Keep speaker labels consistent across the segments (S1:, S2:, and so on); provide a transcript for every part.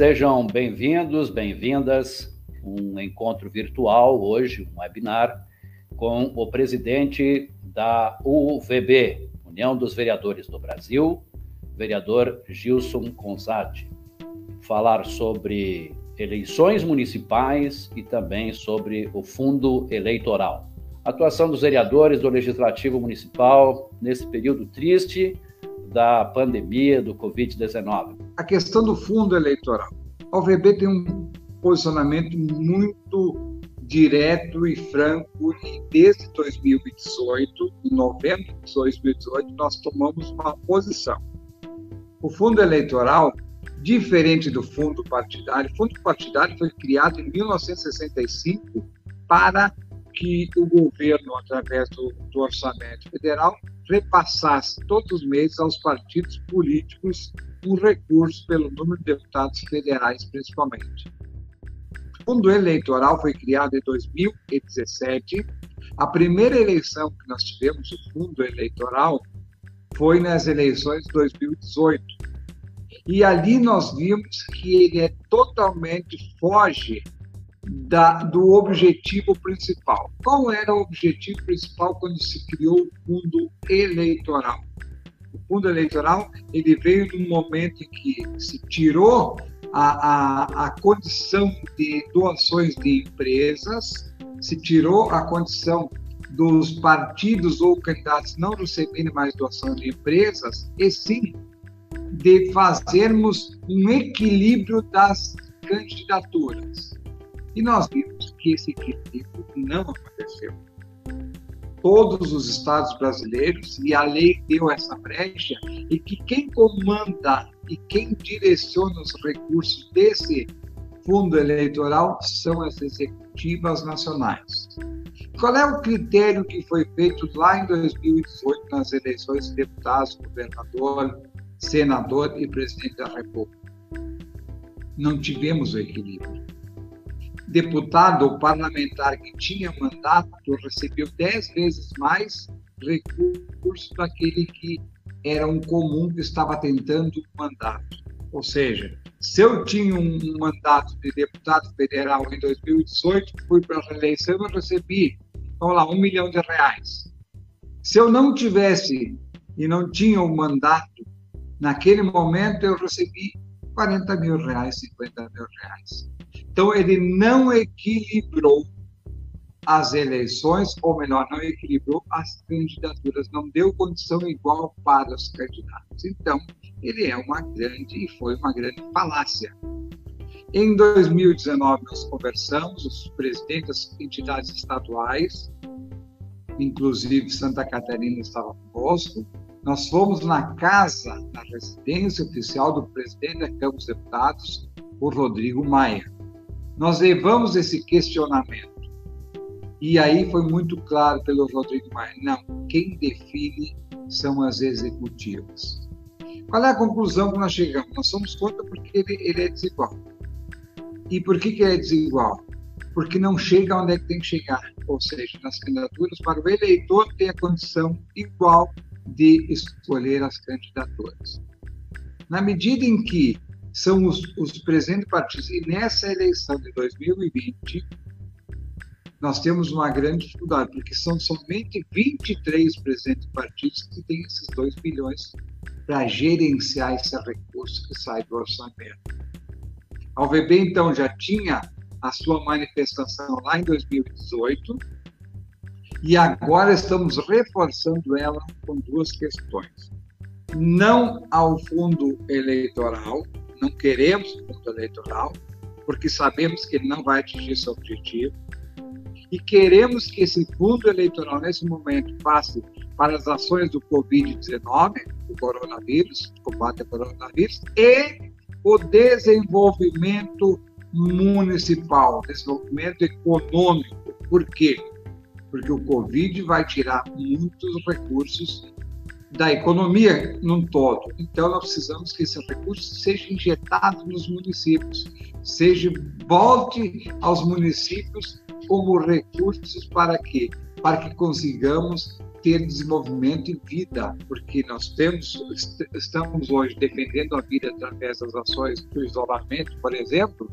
S1: Sejam bem-vindos, bem-vindas. Um encontro virtual hoje, um webinar, com o presidente da UVB, União dos Vereadores do Brasil, vereador Gilson Consati. Falar sobre eleições municipais e também sobre o fundo eleitoral. Atuação dos vereadores do Legislativo Municipal nesse período triste da pandemia do Covid-19.
S2: A questão do fundo eleitoral. A OVB tem um posicionamento muito direto e franco e desde 2018, em novembro de 2018, nós tomamos uma posição. O fundo eleitoral, diferente do fundo partidário, o fundo partidário foi criado em 1965 para que o governo, através do, do orçamento federal, repassasse todos os meses aos partidos políticos um recurso pelo número de deputados federais, principalmente. O fundo eleitoral foi criado em 2017. A primeira eleição que nós tivemos, o fundo eleitoral, foi nas eleições de 2018. E ali nós vimos que ele é totalmente foge da, do objetivo principal. Qual era o objetivo principal quando se criou o fundo eleitoral? O fundo eleitoral ele veio num momento em que se tirou a, a, a condição de doações de empresas, se tirou a condição dos partidos ou candidatos não receberem mais doação de empresas, e sim de fazermos um equilíbrio das candidaturas. E nós vimos que esse equilíbrio não aconteceu. Todos os estados brasileiros, e a lei deu essa brecha, e que quem comanda e quem direciona os recursos desse fundo eleitoral são as executivas nacionais. Qual é o critério que foi feito lá em 2018 nas eleições de deputados, governador, senador e presidente da República? Não tivemos o equilíbrio deputado ou parlamentar que tinha mandato recebeu dez vezes mais recursos daquele que era um comum que estava tentando um mandato. Ou seja, se eu tinha um mandato de deputado federal em 2018, fui para a reeleição, eu recebi, vamos lá, um milhão de reais. Se eu não tivesse e não tinha o um mandato, naquele momento eu recebi 40 mil reais, 50 mil reais. Então, ele não equilibrou as eleições, ou melhor, não equilibrou as candidaturas, não deu condição igual para os candidatos. Então, ele é uma grande e foi uma grande falácia. Em 2019, nós conversamos, os presidentes das entidades estaduais, inclusive Santa Catarina estava conosco, nós fomos na casa, na residência oficial do presidente da Câmara dos Deputados, o Rodrigo Maia nós levamos esse questionamento. E aí foi muito claro pelo Rodrigo Maia, não, quem define são as executivas. Qual é a conclusão que nós chegamos? Nós somos contra porque ele, ele é desigual. E por que, que é desigual? Porque não chega onde é que tem que chegar. Ou seja, nas candidaturas, para o eleitor ter a condição igual de escolher as candidaturas. Na medida em que são os, os presentes partidos. E nessa eleição de 2020, nós temos uma grande dificuldade, porque são somente 23 presentes partidos que têm esses 2 bilhões para gerenciar esse recurso que sai do orçamento. A UVB, então, já tinha a sua manifestação lá em 2018 e agora estamos reforçando ela com duas questões. Não ao fundo eleitoral, não queremos fundo eleitoral, porque sabemos que ele não vai atingir seu objetivo. E queremos que esse fundo eleitoral, nesse momento, passe para as ações do Covid-19, o coronavírus, combate ao coronavírus, e o desenvolvimento municipal, desenvolvimento econômico. Por quê? Porque o Covid vai tirar muitos recursos da economia num todo. Então, nós precisamos que esse recurso seja injetado nos municípios, seja volte aos municípios como recursos para quê? Para que consigamos ter desenvolvimento e vida, porque nós temos, estamos hoje defendendo a vida através das ações do isolamento, por exemplo,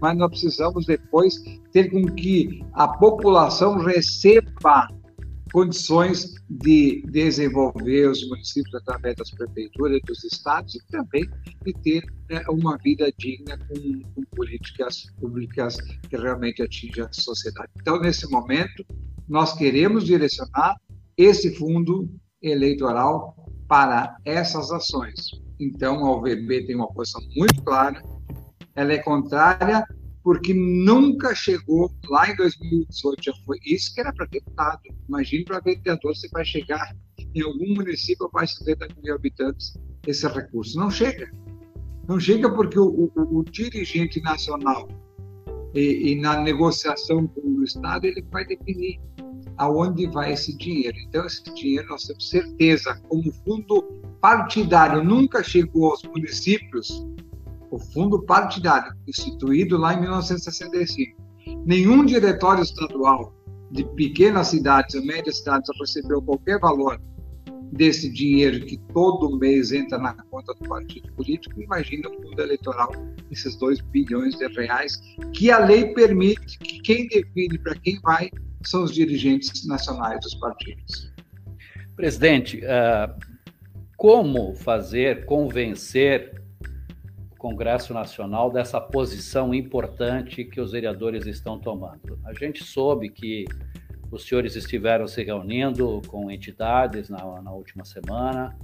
S2: mas nós precisamos depois ter com que a população receba condições de desenvolver os municípios através das prefeituras, dos estados e também de ter né, uma vida digna com, com, políticas públicas que realmente atinjam a sociedade. Então, nesse momento, nós queremos direcionar esse fundo eleitoral para essas ações. Então, a OVB tem uma posição muito clara, ela é contrária porque nunca chegou lá em 2018, já foi isso que era para deputado. Imagine para vereador se vai chegar em algum município a mais de 70 mil habitantes esse recurso. Não chega. Não chega porque o, o, o dirigente nacional e, e, na negociação com o Estado ele vai definir aonde vai esse dinheiro. Então esse dinheiro nós temos certeza, como fundo partidário nunca chegou aos municípios, o fundo partidário, instituído lá em 1965. Nenhum diretório estadual de pequenas cidades ou médias cidades recebeu qualquer valor desse dinheiro que todo mês entra na conta do partido político. Imagina o fundo eleitoral, esses 2 bilhões de reais, que a lei permite que quem define para quem vai são os dirigentes nacionais dos partidos.
S1: Presidente, uh, como fazer convencer Congresso Nacional dessa posição importante que os vereadores estão tomando. A gente soube que os senhores estiveram se reunindo com entidades na, na última semana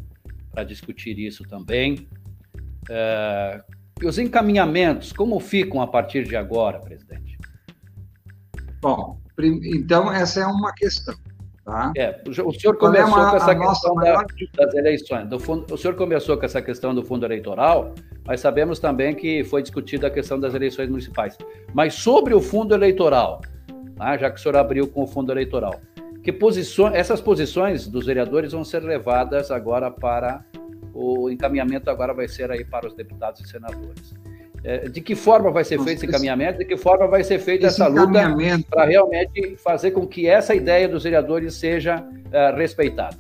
S1: para discutir isso também. É, e os encaminhamentos, como ficam a partir de agora, presidente?
S2: Bom, então essa é uma questão. Tá?
S1: É, o senhor é começou é uma, com essa questão da, das eleições. Fundo, o senhor começou com essa questão do fundo eleitoral, mas sabemos também que foi discutida a questão das eleições municipais. Mas sobre o fundo eleitoral, tá? já que o senhor abriu com o fundo eleitoral, que posições, essas posições dos vereadores vão ser levadas agora para o encaminhamento agora vai ser aí para os deputados e senadores. É, de que forma vai ser feito esse encaminhamento, de que forma vai ser feita essa luta para realmente fazer com que essa ideia dos vereadores seja uh, respeitada?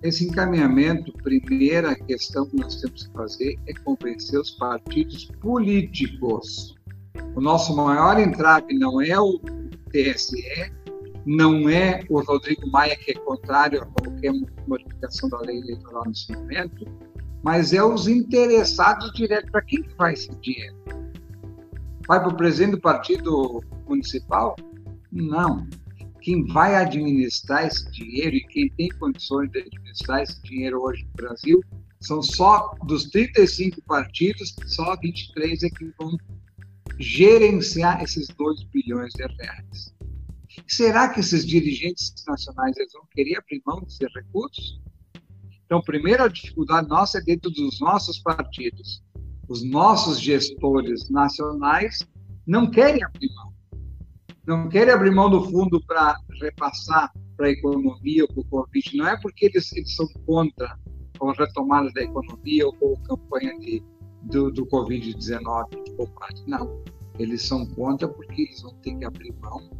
S2: Esse encaminhamento, primeira questão que nós temos que fazer é convencer os partidos políticos. O nosso maior entrave não é o TSE, não é o Rodrigo Maia, que é contrário a qualquer modificação da lei eleitoral nesse momento, mas é os interessados direto. Para quem que vai esse dinheiro? Vai para o presidente do partido municipal? Não. Quem vai administrar esse dinheiro e quem tem condições de administrar esse dinheiro hoje no Brasil são só dos 35 partidos, só 23 é que vão gerenciar esses 2 bilhões de reais. Será que esses dirigentes nacionais eles vão querer abrir mão desses recursos? Então, primeira dificuldade nossa é dentro dos nossos partidos. Os nossos gestores nacionais não querem abrir mão. Não querem abrir mão do fundo para repassar para a economia ou para o Covid. Não é porque eles, eles são contra a retomada da economia ou a campanha de, do, do Covid-19 de combate. Não. Eles são contra porque eles vão ter que abrir mão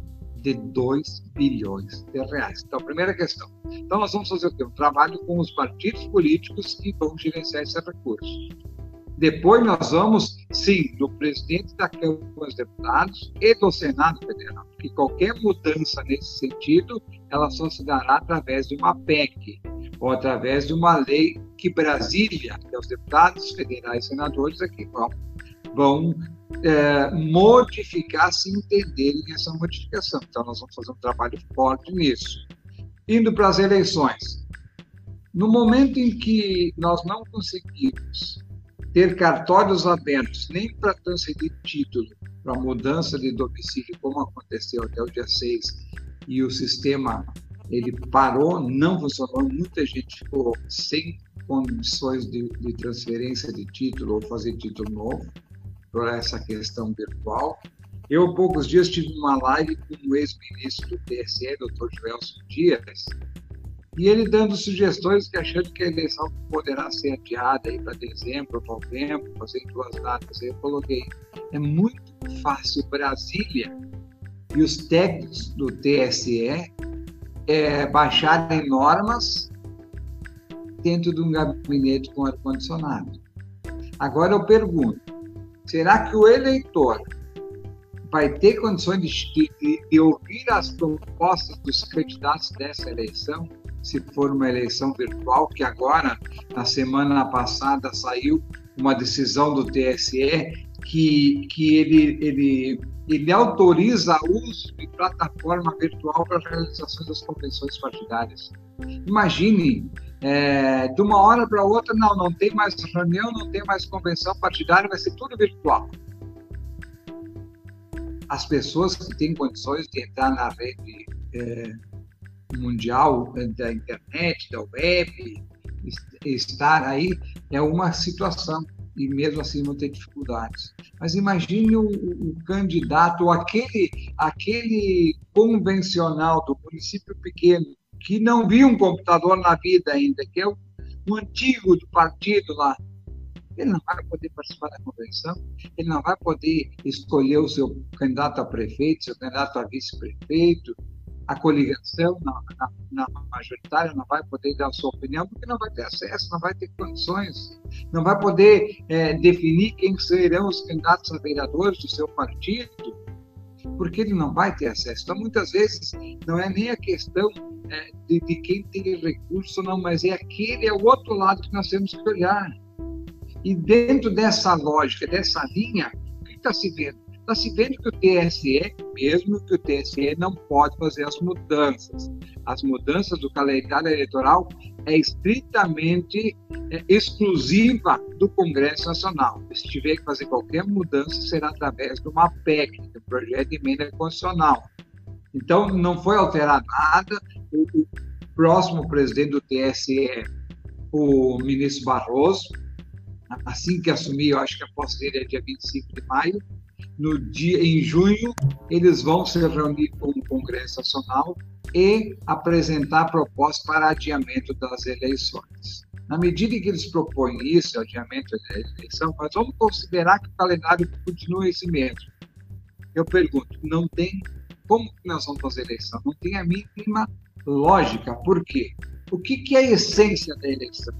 S2: de 2 bilhões de reais. Então, primeira questão. Então, nós vamos fazer o quê? Um trabalho com os partidos políticos que vão gerenciar esse recurso. Depois, nós vamos, sim, do presidente da Câmara dos Deputados e do Senado Federal, porque qualquer mudança nesse sentido, ela só se dará através de uma PEC, ou através de uma lei que Brasília, que é os deputados federais e senadores aqui vão, vão é, modificar se entenderem essa modificação. Então, nós vamos fazer um trabalho forte nisso. Indo para as eleições. No momento em que nós não conseguimos ter cartórios abertos nem para transferir título para mudança de domicílio, como aconteceu até o dia 6, e o sistema ele parou, não funcionou, muita gente ficou sem condições de, de transferência de título ou fazer título novo por essa questão virtual. Eu, há poucos dias, tive uma live com o ex-ministro do TSE, doutor Joelson Dias, e ele dando sugestões que achando que a eleição poderá ser adiada aí para dezembro, novembro, fazer duas datas. Eu coloquei, é muito fácil Brasília e os técnicos do TSE é, baixarem normas dentro de um gabinete com ar-condicionado. Agora eu pergunto: será que o eleitor vai ter condições de, de, de ouvir as propostas dos candidatos dessa eleição? Se for uma eleição virtual, que agora, na semana passada, saiu uma decisão do TSE que, que ele, ele, ele autoriza o uso de plataforma virtual para a realização das convenções partidárias. Imagine, é, de uma hora para outra, não, não tem mais reunião, não tem mais convenção partidária, vai ser tudo virtual. As pessoas que têm condições de entrar na rede é, mundial da internet, da web, estar aí é uma situação e mesmo assim vão ter dificuldades. Mas imagine o, o candidato, aquele, aquele convencional do município pequeno, que não viu um computador na vida ainda, que é o, o antigo do partido lá. Ele não vai poder participar da convenção, ele não vai poder escolher o seu candidato a prefeito, seu candidato a vice-prefeito, a coligação na, na, na, majoritária não vai poder dar a sua opinião porque não vai ter acesso, não vai ter condições, não vai poder é, definir quem serão os candidatos a vereadores do seu partido, porque ele não vai ter acesso. Então, muitas vezes, não é nem a questão é, de, de, quem tem recurso, não, mas é aquele, é o outro lado que nós temos que olhar. E dentro dessa lógica, dessa linha, o que está se vendo? Está se vendo que o TSE, mesmo que o TSE não pode fazer as mudanças. As mudanças do calendário eleitoral é estritamente é, exclusiva do Congresso Nacional. Se tiver que fazer qualquer mudança, será através de uma PEC, de um projeto de emenda constitucional. Então, não foi alterado nada. O, o próximo presidente do TSE, o ministro Barroso, assim que assumir, eu acho que a posse dele é dia 25 de maio, no dia em junho eles vão se reunir com o Congresso Nacional e apresentar propostas para adiamento das eleições. Na medida em que eles propõem isso, adiamento da eleição, mas vamos considerar que o calendário continua esse mesmo. Eu pergunto, não tem como que nós vamos fazer eleição? Não tem a mínima lógica. Por quê? O que, que é a essência da eleição?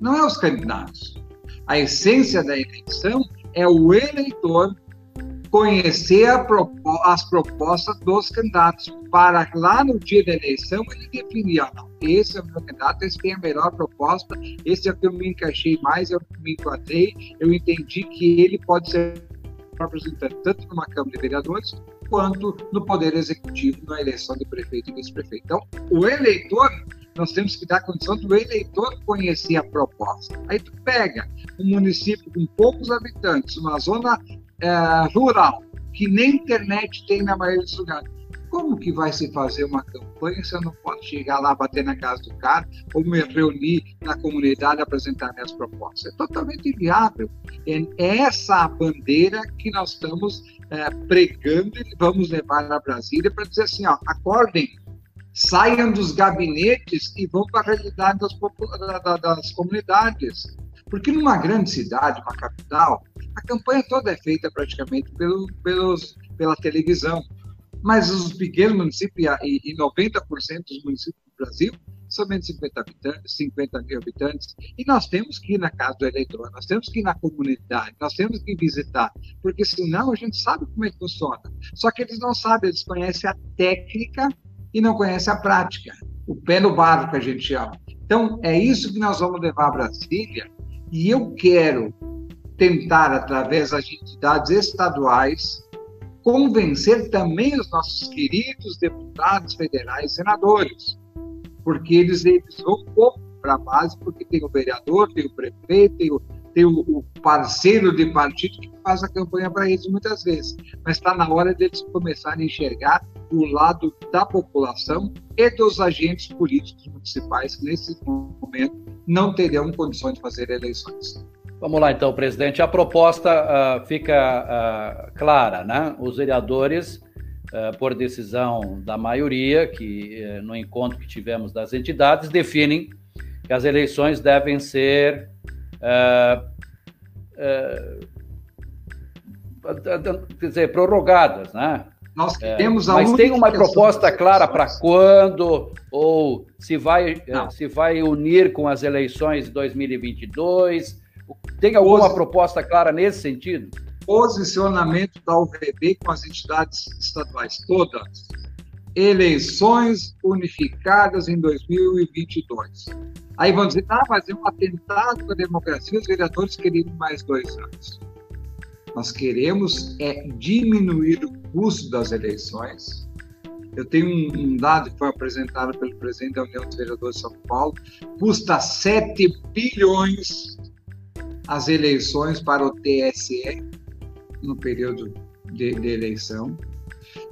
S2: Não é os candidatos. A essência da eleição é o eleitor conhecer as propostas dos candidatos, para lá no dia da eleição ele definir, esse é o meu candidato, esse tem a melhor proposta, esse é o que eu me encaixei mais, é o que me enquadrei, eu entendi que ele pode ser representante tanto numa Câmara de Vereadores quanto no Poder Executivo na eleição de prefeito e vice-prefeito. Então, o eleitor, nós temos que dar a condição do eleitor conhecer a proposta. Aí tu pega um município com poucos habitantes, uma zona é, rural, que nem internet tem na maioria dos lugares. Como que vai se fazer uma campanha se eu não posso chegar lá, bater na casa do cara, ou me reunir na comunidade e apresentar minhas propostas? É totalmente inviável. É essa a bandeira que nós estamos é, pregando e vamos levar na Brasília para dizer assim, ó, acordem, saiam dos gabinetes e vão para a realidade das, das comunidades. Porque numa grande cidade, uma capital, a campanha toda é feita praticamente pelo, pelos, pela televisão. Mas os pequenos municípios, e, e 90% dos municípios do Brasil, somente 50, habitantes, 50 mil habitantes, e nós temos que ir na casa do eleitor, nós temos que ir na comunidade, nós temos que visitar, porque senão a gente sabe como é que funciona. Só que eles não sabem, eles conhecem a técnica e não conhecem a prática, o pé no barro que a gente chama. Então, é isso que nós vamos levar a Brasília, e eu quero tentar, através das entidades estaduais, convencer também os nossos queridos deputados federais e senadores, porque eles, eles vão pouco para a base, porque tem o vereador, tem o prefeito, tem o, tem o, parceiro de partido que faz a campanha para eles muitas vezes. Mas está na hora deles começarem a enxergar o lado da população e dos agentes políticos municipais que, nesse momento, não terão condições de fazer eleições.
S1: Vamos lá, então, presidente. A proposta uh, fica uh, clara, né? Os vereadores, uh, por decisão da maioria, que eh, no encontro que tivemos das entidades, definem que as eleições devem ser quer dizer, prorrogadas, né? Nós queremos é, Mas tem uma proposta clara para quando ou se vai Não. se vai unir com as eleições de 2022? Tem alguma Posi... proposta clara nesse sentido?
S2: Posicionamento da UVB com as entidades estaduais todas. Eleições unificadas em 2022. Aí vão dizer, ah, mas é um atentado à democracia, os vereadores queriam mais dois anos. Nós queremos é diminuir o custo das eleições. Eu tenho um, um, dado que foi apresentado pelo presidente da União dos Vereadores de São Paulo, custa 7 bilhões as eleições para o TSE no período de, de eleição.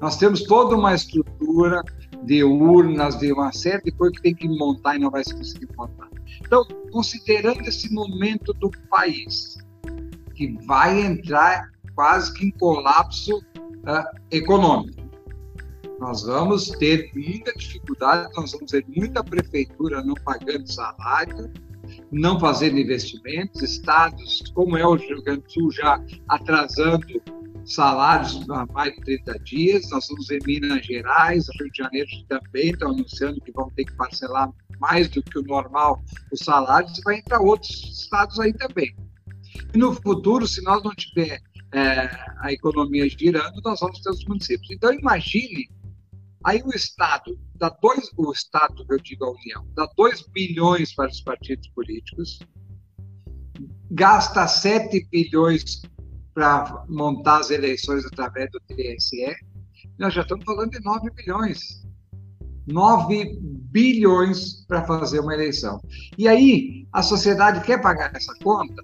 S2: Nós temos toda uma estrutura de urnas, de uma série de coisas que tem que montar e não vai se conseguir montar. Então, considerando esse momento do país, que vai entrar quase que em colapso uh, econômico. Nós vamos ter muita dificuldade, nós vamos ter muita prefeitura não pagando salário, não fazendo investimentos, estados como é o Rio Grande do Sul já atrasando salários há mais de 30 dias, nós vamos ver Minas Gerais, Rio de Janeiro também estão anunciando que vão ter que parcelar mais do que o normal os salários, vai entrar outros estados aí também. E no futuro, se nós não tiver é, a economia girando, nós vamos ter os municípios. Então, imagine, aí o Estado, dá dois, o Estado, eu digo a União, dá 2 bilhões para os partidos políticos, gasta 7 bilhões para montar as eleições através do TSE, nós já estamos falando de 9 bilhões. 9 bilhões para fazer uma eleição. E aí, a sociedade quer pagar essa conta?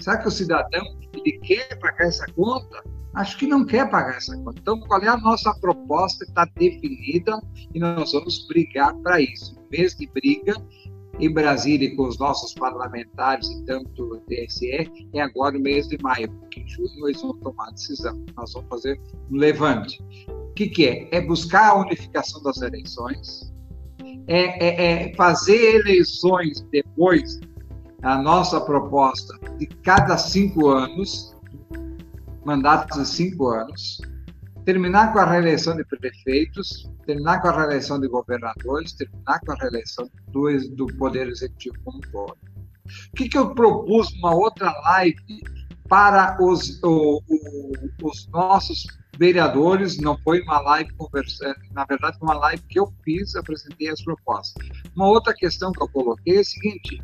S2: Será que o cidadão ele quer pagar essa conta? Acho que não quer pagar essa conta. Então, qual é a nossa proposta? Está definida e nós vamos brigar para isso. Mês de briga em Brasília com os nossos parlamentares e tanto o TSE é agora o mês de maio, porque em junho eles vão tomar decisão. Nós vamos fazer um levante. O que, que é? É buscar a unificação das eleições, é, é, é fazer eleições depois a nossa proposta de cada cinco anos, mandatos de cinco anos, terminar com a reeleição de prefeitos, terminar com a reeleição de governadores, terminar com a reeleição do, do Poder Executivo como um todo. O que, que eu propus uma outra live para os, o, o, os nossos vereadores, não foi uma live conversando, na verdade foi uma live que eu fiz, apresentei as propostas. Uma outra questão que eu coloquei é a seguinte,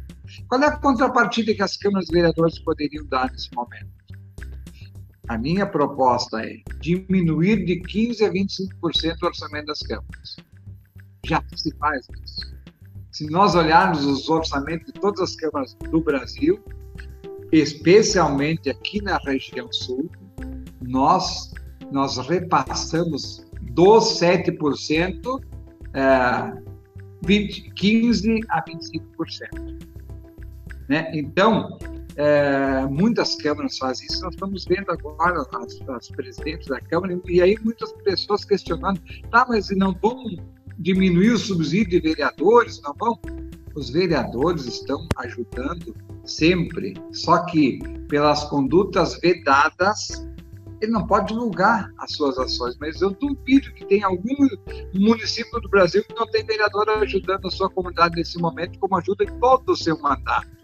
S2: qual é a contrapartida que as câmaras de vereadores poderiam dar nesse momento? A minha proposta é diminuir de 15% a 25% o orçamento das câmaras. Já se faz isso. Se nós olharmos os orçamentos de todas as câmaras do Brasil, especialmente aqui na região sul, nós, nós repassamos dos 7%, é, 20, 15% a 25%. Né? Então, é, muitas câmaras fazem isso. Nós estamos vendo agora as, as, presidentes da Câmara, e aí muitas pessoas questionando: tá, mas não vão diminuir o subsídio de vereadores? Não vão? Os vereadores estão ajudando sempre, só que pelas condutas vedadas, ele não pode divulgar as suas ações, mas eu duvido que tenha algum município do Brasil que não tem vereador ajudando a sua comunidade nesse momento, como ajuda em todo o seu mandato.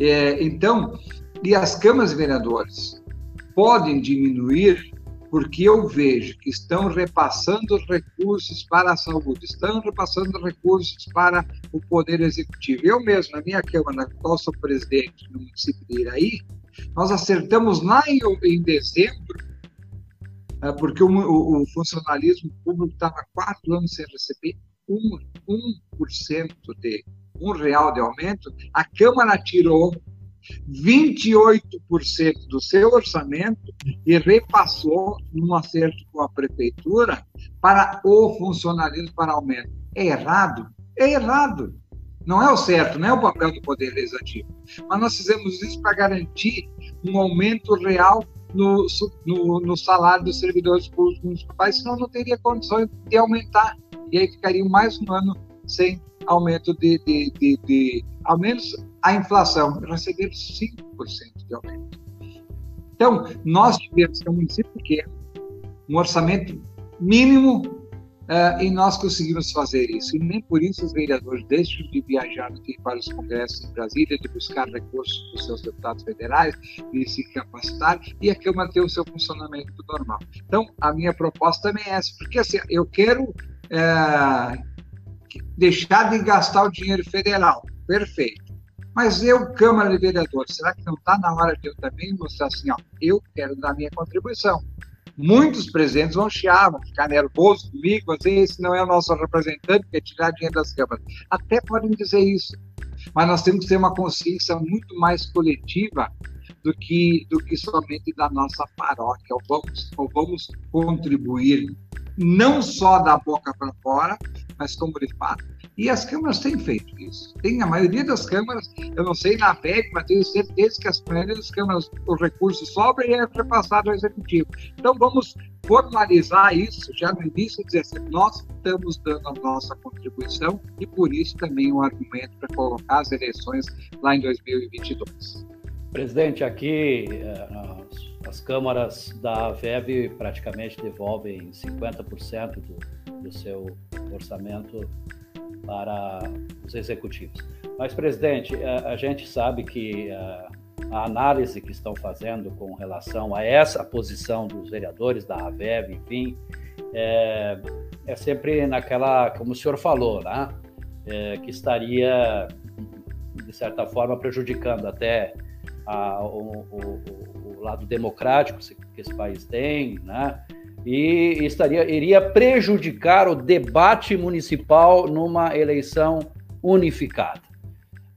S2: É, então, e as câmaras de vereadores podem diminuir porque eu vejo que estão repassando recursos para a saúde, estão repassando recursos para o Poder Executivo. Eu mesmo, na minha Câmara, na qual sou presidente no município de Iraí, nós acertamos lá em, em dezembro, é, porque o, o, o funcionalismo público estava quatro anos sem receber um, 1% de um real de aumento, a Câmara tirou 28% do seu orçamento e repassou num acerto com a prefeitura para o funcionalismo para aumento. É errado? É errado. Não é o certo, não é o papel do Poder Legislativo. Mas nós fizemos isso para garantir um aumento real no, no, no salário dos servidores públicos municipais, senão não teria condições de aumentar. E aí ficaria mais um ano sem aumento de, de, de, de ao menos a inflação, receber 5% de aumento. Então, nós tivemos, que é um município pequeno, um orçamento mínimo Uh, e nós conseguimos fazer isso. E nem por isso os vereadores deixam de viajar para os congressos em Brasília, de buscar recursos dos seus deputados federais, de se capacitar, e a Câmara tem o seu funcionamento normal. Então, a minha proposta também é essa, porque assim, eu quero uh, deixar de gastar o dinheiro federal. Perfeito. Mas eu, Câmara de Vereadores, será que não está na hora de eu também mostrar assim, ó, eu quero dar minha contribuição? muitos presidentes vão chiar, vão ficar nervosos comigo, assim, esse não é o nosso representante, quer tirar dinheiro das câmaras. Até podem dizer isso, mas nós temos que ter uma consciência muito mais coletiva do que, do que somente da nossa paróquia, ou vamos, ou vamos contribuir não só da boca para fora, mas como de fato. E as câmaras têm feito isso. Tem a maioria das câmaras, eu não sei na PEC, mas tenho certeza que as maioria das câmaras, o recurso sobra e é repassado ao executivo. Então vamos formalizar isso já no início, dizer assim, nós estamos dando a nossa contribuição e por isso também um argumento para colocar as eleições lá em 2022.
S1: Presidente, aqui eh, as câmaras da VEB praticamente devolvem 50% do, do seu orçamento para os executivos. Mas, presidente, a, a gente sabe que a, a, análise que estão fazendo com relação a essa posição dos vereadores da AVEB, enfim, é, é sempre naquela, como o senhor falou, né? É, que estaria, de certa forma, prejudicando até a, o, o, o, lado democrático que esse país tem, né? E estaria, iria prejudicar o debate municipal numa eleição unificada.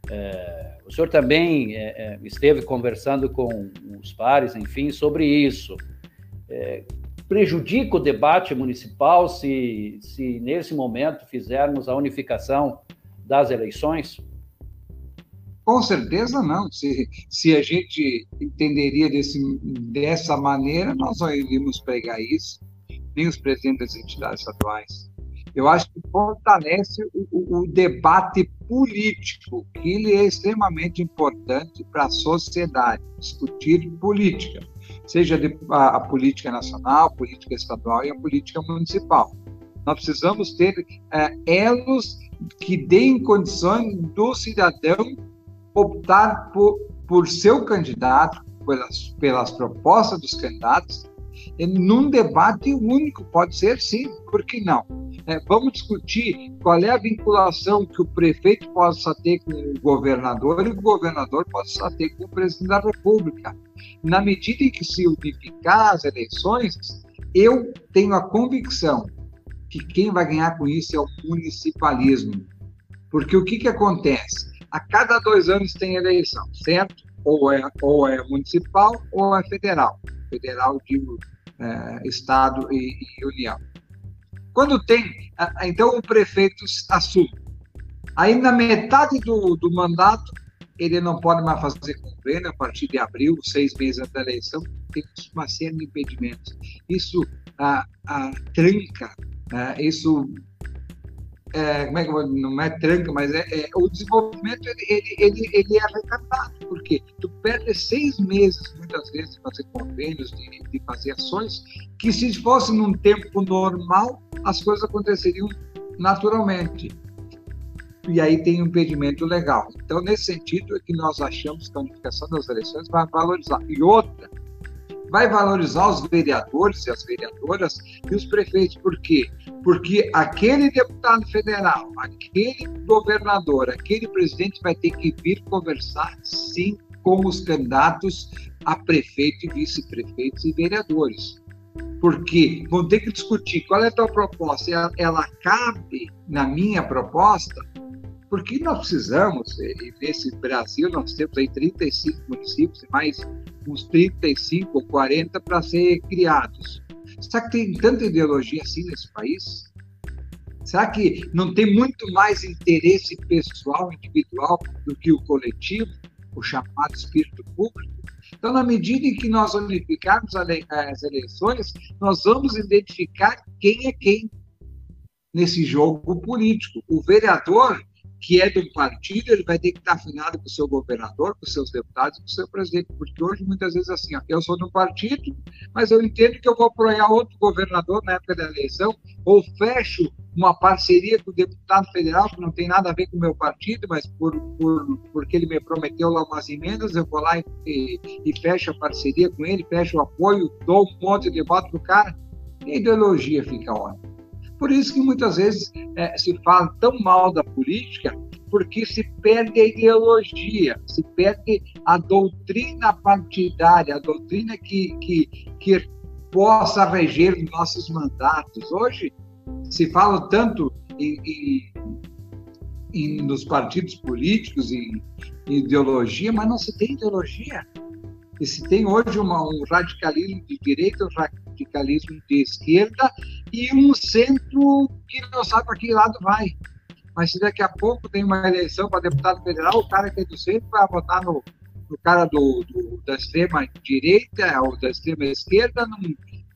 S1: É, o senhor também é, é esteve conversando com os pares, enfim, sobre isso. É, prejudica o debate municipal se, se nesse momento fizermos a unificação das eleições?
S2: Com certeza não. Se, se a gente entenderia desse, dessa maneira, nós não iríamos pregar isso, nem os presidentes das entidades estaduais. Eu acho que fortalece o, o, o debate político, que ele é extremamente importante para a sociedade, discutir política, seja a, a política nacional, a política estadual e a política municipal. Nós precisamos ter é, elos que deem condições do cidadão optar por, por seu candidato, pelas, pelas propostas dos candidatos, num debate único, pode ser sim, por que não? É, vamos discutir qual é a vinculação que o prefeito possa ter com o governador e o governador possa ter com o presidente da República. Na medida em que se unificar as eleições, eu tenho a convicção que quem vai ganhar com isso é o municipalismo. Porque o que, que acontece? A cada dois anos tem eleição, certo? Ou é, ou é municipal ou é federal. Federal, digo, é, Estado e, e, União. Quando tem, então o prefeito assume. Aí, na metade do, do mandato, ele não pode mais fazer convênio a partir de abril, seis meses da eleição, tem uma série de impedimentos. Isso a, a tranca, a, isso é, como é que não é tranca, mas é, é o desenvolvimento ele, ele, ele, ele, é arrecadado, porque tu perde seis meses, muitas vezes, de fazer convênios, de, de fazer ações, que se fosse num tempo normal, as coisas aconteceriam naturalmente. E aí tem um impedimento legal. Então, nesse sentido, é que nós achamos que a unificação das eleições vai valorizar. E outra, vai valorizar os vereadores e as vereadoras e os prefeitos. Por quê? Porque aquele deputado federal, aquele governador, aquele presidente vai ter que vir conversar, sim, com os candidatos a prefeito e vice-prefeitos e vereadores. Porque vão ter que discutir qual é a tua proposta. Ela, ela cabe na minha proposta? Porque nós precisamos, e nesse Brasil nós temos aí 35 municípios mais uns 35 ou 40 para ser criados. Será que tem tanta ideologia assim nesse país? Será que não tem muito mais interesse pessoal, individual, do que o coletivo, o chamado espírito público? Então, na medida em que nós unificarmos as eleições, nós vamos identificar quem é quem nesse jogo político. O vereador que é de um partido, ele vai ter que estar afinado com o seu governador, com os seus deputados, com o seu presidente, porque hoje muitas vezes assim, ó, eu sou de um partido, mas eu entendo que eu vou apoiar outro governador na época da eleição, ou fecho uma parceria com o deputado federal que não tem nada a ver com o meu partido, mas por, por porque ele me prometeu lá umas emendas, eu vou lá e, e, e fecho a parceria com ele, fecho o apoio, dou um monte de voto pro cara, a ideologia fica ótima. Por isso que muitas vezes é, se fala tão mal da política, porque se perde a ideologia, se perde a doutrina partidária, a doutrina que, que, que possa reger nossos mandatos. Hoje se fala tanto em, em, em, nos partidos políticos, em, em ideologia, mas não se tem ideologia. E se tem hoje uma, um radicalismo de direita, um radicalismo de esquerda e um centro que não sabe para que lado vai. Mas se daqui a pouco tem uma eleição para deputado federal, o cara que é do centro vai votar no, no cara do, do, da extrema direita ou da extrema esquerda. Não...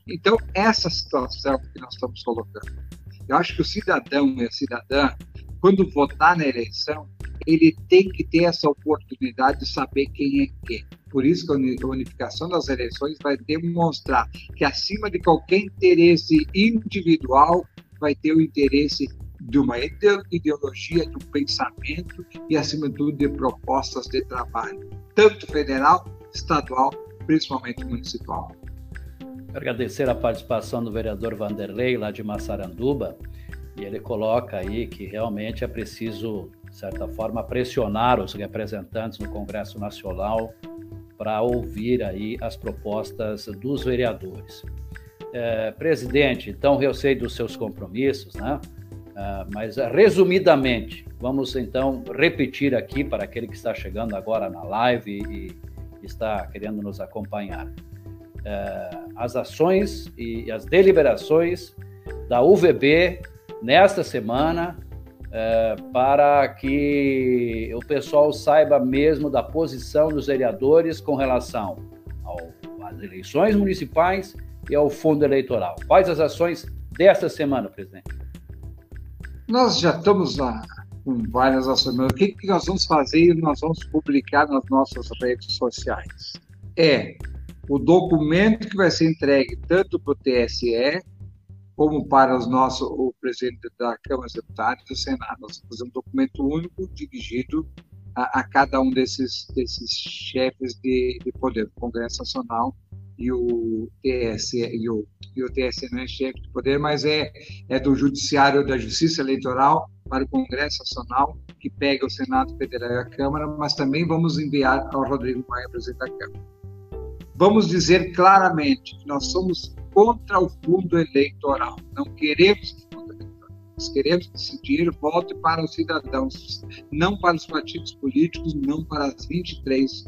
S2: Então, essa situação que nós estamos colocando. Eu acho que o cidadão e a cidadã, quando votar na eleição, ele tem que ter essa oportunidade de saber quem é quem. Por isso que a unificação das eleições vai demonstrar que, acima de qualquer interesse individual, vai ter o interesse de uma ideologia, de um pensamento e, acima de tudo, de propostas de trabalho, tanto federal, estadual, principalmente municipal.
S1: Agradecer a participação do vereador Vanderlei, lá de Massaranduba, e ele coloca aí que realmente é preciso, de certa forma, pressionar os representantes no Congresso Nacional para ouvir aí as propostas dos vereadores. É, presidente, então eu sei dos seus compromissos, né? Uh, mas resumidamente, vamos então repetir aqui para aquele que está chegando agora na live e, e está querendo nos acompanhar. Uh, as ações e as deliberações da UVB nesta semana é, para que o pessoal saiba mesmo da posição dos vereadores com relação às eleições municipais e ao fundo eleitoral. Quais as ações desta semana, presidente?
S2: Nós já estamos lá com várias ações. O que, que nós vamos fazer e nós vamos publicar nas nossas redes sociais? É o documento que vai ser entregue tanto para o TSE como para os nossos, o presidente da Câmara dos Deputados e do Senado. Nós vamos fazer um documento único dirigido a, a cada um desses, desses chefes de, de poder, o Congresso Nacional e o TSE, e o, e o TSE não é chefe de poder, mas é, é do Judiciário da Justiça Eleitoral para o Congresso Nacional, que pega o Senado Federal e a Câmara, mas também vamos enviar ao Rodrigo Maia, presidente da Câmara. Vamos dizer claramente que nós somos contra o fundo eleitoral. Não queremos fundo eleitoral. Nós queremos que esse dinheiro volte para os cidadãos, não para os partidos políticos, não para as 23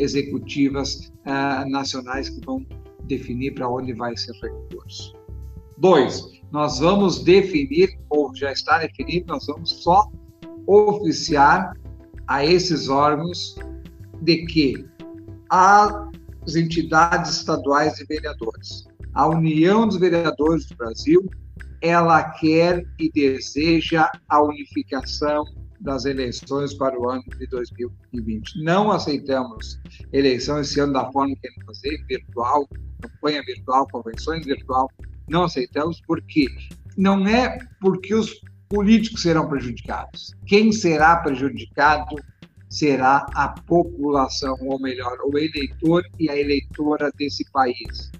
S2: executivas uh, nacionais que vão definir para onde vai ser recurso. Dois, nós vamos definir, ou já está definido, nós vamos só oficiar a esses órgãos de que as entidades estaduais de vereadores a União dos Vereadores do Brasil, ela quer e deseja a unificação das eleições para o ano de 2020. Não aceitamos eleição esse ano da forma que querem fazer, virtual, campanha virtual, convenções virtual. Não aceitamos porque não é porque os políticos serão prejudicados. Quem será prejudicado será a população, ou melhor, o eleitor e a eleitora desse país.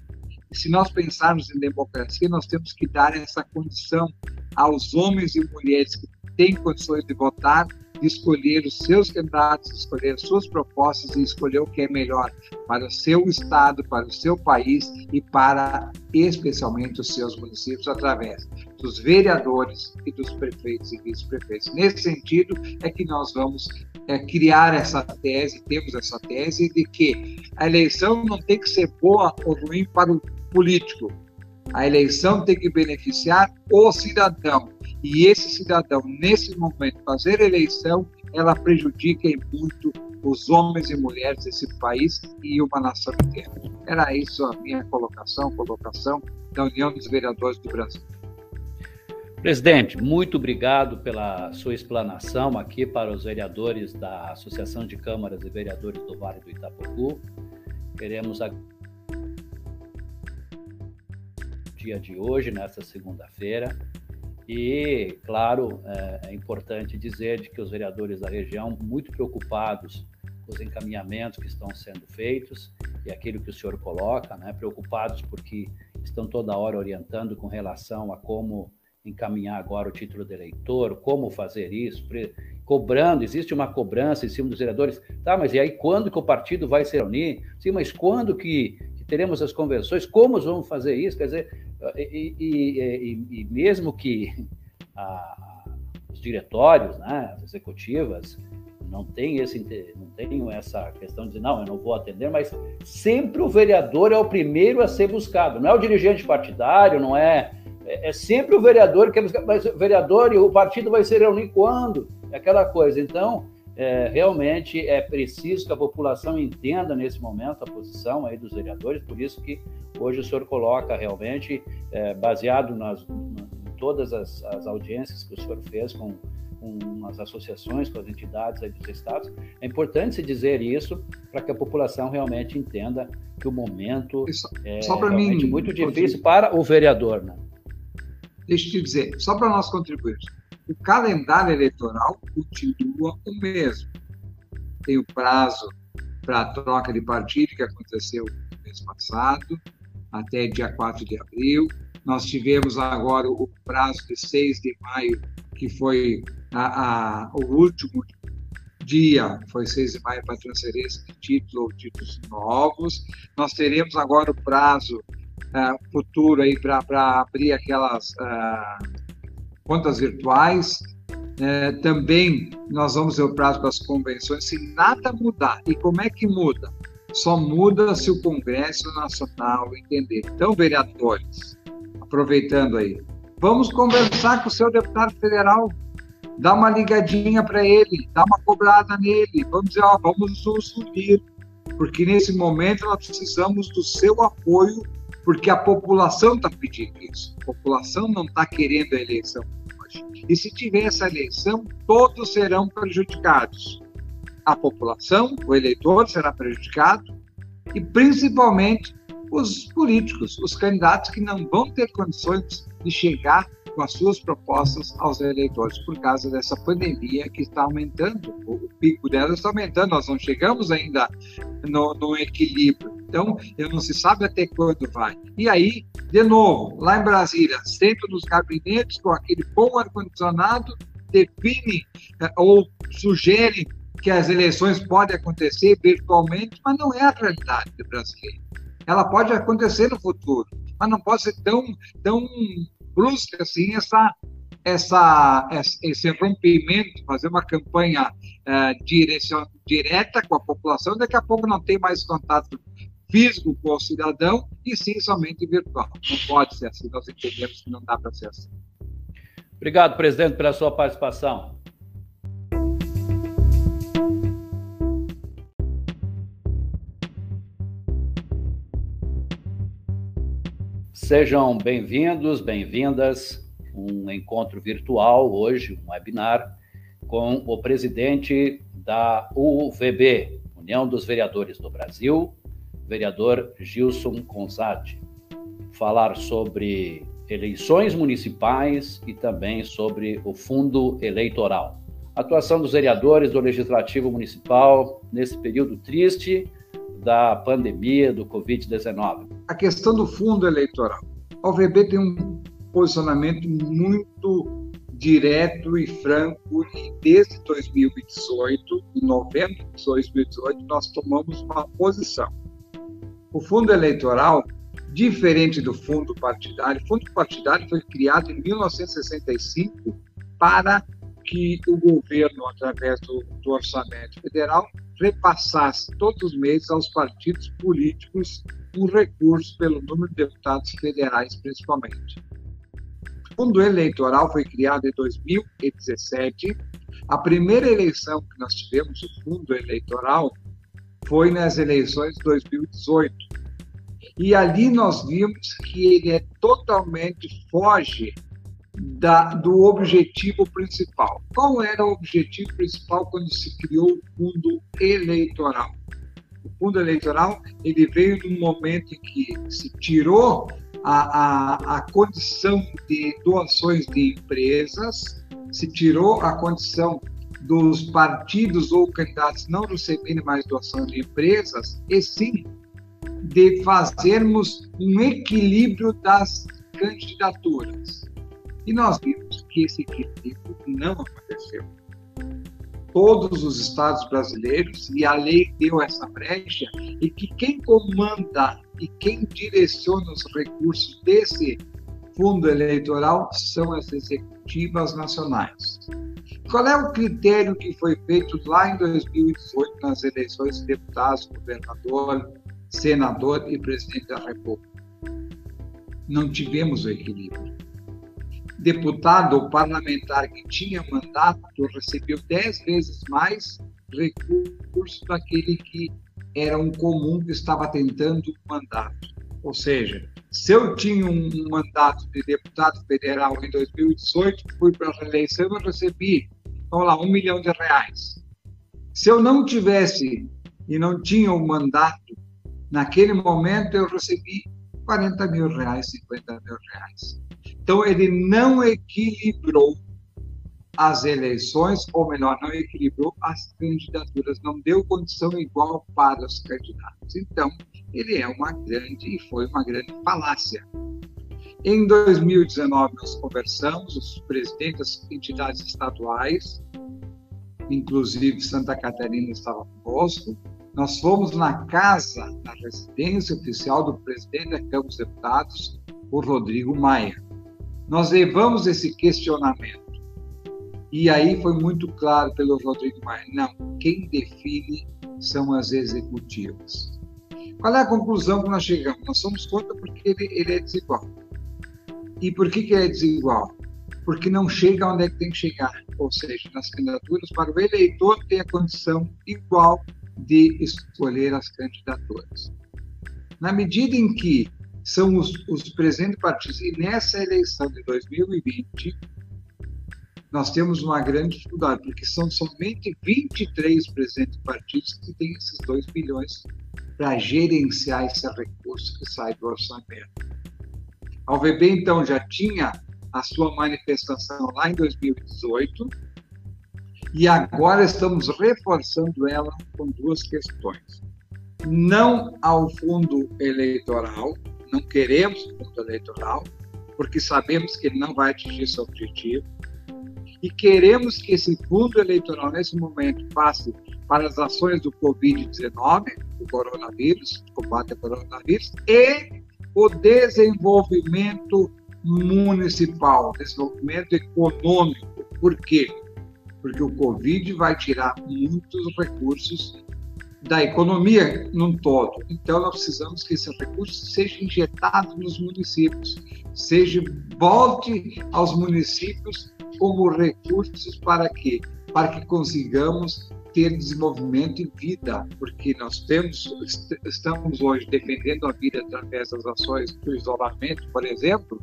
S2: Se nós pensarmos em democracia, nós temos que dar essa condição aos homens e mulheres que têm condições de votar, de escolher os seus candidatos, escolher as suas propostas e escolher o que é melhor para o seu estado, para o seu país e para especialmente os seus municípios através dos vereadores e dos prefeitos e vice-prefeitos. Nesse sentido é que nós vamos é, criar essa tese, temos essa tese de que a eleição não tem que ser boa ou ruim para o político. A eleição tem que beneficiar o cidadão. E esse cidadão, nesse momento, fazer eleição, ela prejudica em muito os homens e mulheres desse país e uma nação inteira. Era isso a minha colocação, colocação da União dos Vereadores do Brasil.
S1: Presidente, muito obrigado pela sua explanação aqui para os vereadores da Associação de Câmaras e Vereadores do Vale do Itapocu. Queremos dia de hoje, nesta segunda-feira. E, claro, é, é importante dizer de que os vereadores da região, muito preocupados com os encaminhamentos que estão sendo feitos e aquilo que o senhor coloca, né, preocupados porque estão toda hora orientando com relação a como encaminhar agora o título de eleitor, como fazer isso, cobrando, existe uma cobrança em cima dos vereadores, tá, mas e aí quando que o partido vai se reunir? Sim, mas quando que, que teremos as convenções? Como vamos fazer isso? Quer dizer, e, e, e, e mesmo que a, os diretórios, né, as executivas, não tem esse não tenho essa questão de dizer, não, eu não vou atender, mas sempre o vereador é o primeiro a ser buscado, não é o dirigente partidário, não é é, é sempre o vereador que mas o vereador e o partido vai se reunir quando? É aquela coisa. Então, é, realmente é preciso que a população entenda nesse momento a posição aí dos vereadores, por isso que hoje o senhor coloca realmente, é, baseado nas, em todas as, as, audiências que o senhor fez com, com as associações, com as entidades aí dos estados, é importante se dizer isso para que a população realmente entenda que o momento só, é só realmente mim, muito difícil para o vereador, né?
S2: Deixa eu te dizer, só para nós contribuirmos, o calendário eleitoral continua o mesmo. Tem o prazo para a troca de partido, que aconteceu no mês passado, até dia 4 de abril. Nós tivemos agora o prazo de 6 de maio, que foi a, a, o último dia, foi 6 de maio para transferência de títulos ou títulos novos. Nós teremos agora o prazo uh, futuro aí para abrir aquelas uh, contas virtuais. Uh, também nós vamos ter o prazo para as convenções. Se nada mudar, e como é que muda? Só muda se o Congresso Nacional entender. Então, vereadores, aproveitando aí, vamos conversar com o seu deputado federal, dá uma ligadinha para ele, dá uma cobrada nele, vamos dizer, ó, vamos nos unir, porque nesse momento nós precisamos do seu apoio porque a população está pedindo isso. A população não está querendo a eleição hoje. E se tiver essa eleição, todos serão prejudicados. A população, o eleitor será prejudicado e principalmente os políticos, os candidatos que não vão ter condições de chegar com as suas propostas aos eleitores por causa dessa pandemia que está aumentando, o pico dela está aumentando, nós não chegamos ainda no, no equilíbrio. Então, não se sabe até quando vai. E aí, de novo, lá em Brasília, sento nos gabinetes com aquele bom ar-condicionado, define eh, ou sugere que as eleições podem acontecer virtualmente, mas não é a realidade brasileira. Ela pode acontecer no futuro, mas não pode ser tão, tão brusca assim essa, essa, esse rompimento, fazer uma campanha uh, direcion, direta com a população, daqui a pouco não tem mais contato físico com o cidadão e sim somente virtual. Não pode ser assim, nós entendemos que não dá para ser assim.
S1: Obrigado, presidente, pela sua participação. Sejam bem-vindos, bem-vindas. Um encontro virtual hoje, um webinar, com o presidente da UVB, União dos Vereadores do Brasil, vereador Gilson Consati. Falar sobre eleições municipais e também sobre o fundo eleitoral. Atuação dos vereadores do Legislativo Municipal nesse período triste da pandemia do Covid-19?
S2: A questão do fundo eleitoral. A OVB tem um posicionamento muito direto e franco e desde 2018, em novembro de 2018, nós tomamos uma posição. O fundo eleitoral, diferente do fundo partidário, o fundo partidário foi criado em 1965 para que o governo, através do, do orçamento federal, repassasse todos os meses aos partidos políticos um recurso pelo número de deputados federais, principalmente. O fundo eleitoral foi criado em 2017. A primeira eleição que nós tivemos, o fundo eleitoral, foi nas eleições de 2018. E ali nós vimos que ele é totalmente foge da, do objetivo principal. Qual era o objetivo principal quando se criou o fundo eleitoral? O fundo eleitoral ele veio num momento em que se tirou a, a, a condição de doações de empresas, se tirou a condição dos partidos ou candidatos não receberem mais doação de empresas, e sim de fazermos um equilíbrio das candidaturas. E nós vimos que esse equilíbrio não aconteceu. Todos os estados brasileiros, e a lei deu essa brecha, e que quem comanda e quem direciona os recursos desse fundo eleitoral são as executivas nacionais. Qual é o critério que foi feito lá em 2018 nas eleições de deputados, governador, senador e presidente da República? Não tivemos o equilíbrio. Deputado ou parlamentar que tinha mandato recebeu dez vezes mais recursos daquele que era um comum que estava tentando um mandato. Ou seja, se eu tinha um mandato de deputado federal em 2018, fui para a reeleição e recebi vamos lá, um milhão de reais. Se eu não tivesse e não tinha o mandato, naquele momento eu recebi 40 mil reais, 50 mil reais. Então, ele não equilibrou as eleições, ou melhor, não equilibrou as candidaturas, não deu condição igual para os candidatos. Então, ele é uma grande e foi uma grande falácia. Em 2019, nós conversamos, os presidentes das entidades estaduais, inclusive Santa Catarina estava conosco, nós fomos na casa, na residência oficial do presidente da Câmara dos Deputados, o Rodrigo Maia. Nós levamos esse questionamento. E aí foi muito claro pelo Rodrigo Maia: não, quem define são as executivas. Qual é a conclusão que nós chegamos? Nós somos contra porque ele, ele é desigual. E por que, que é desigual? Porque não chega onde é que tem que chegar. Ou seja, nas candidaturas, para o eleitor ter a condição igual de escolher as candidaturas. Na medida em que são os, os presentes partidos, e nessa eleição de 2020, nós temos uma grande dificuldade, porque são somente 23 presentes partidos que têm esses 2 bilhões para gerenciar esse recurso que sai do orçamento. A UVB, então, já tinha a sua manifestação lá em 2018 e agora estamos reforçando ela com duas questões. Não ao fundo eleitoral, não queremos fundo eleitoral, porque sabemos que ele não vai atingir seu objetivo. E queremos que esse fundo eleitoral, nesse momento, passe para as ações do Covid-19, do coronavírus, combate ao coronavírus, e o desenvolvimento municipal, desenvolvimento econômico. Por quê? Porque o Covid vai tirar muitos recursos da economia num todo. Então, nós precisamos que esse recurso seja injetado nos municípios, seja volte aos municípios como recursos para quê? Para que consigamos ter desenvolvimento e vida, porque nós temos, estamos hoje defendendo a vida através das ações do isolamento, por exemplo,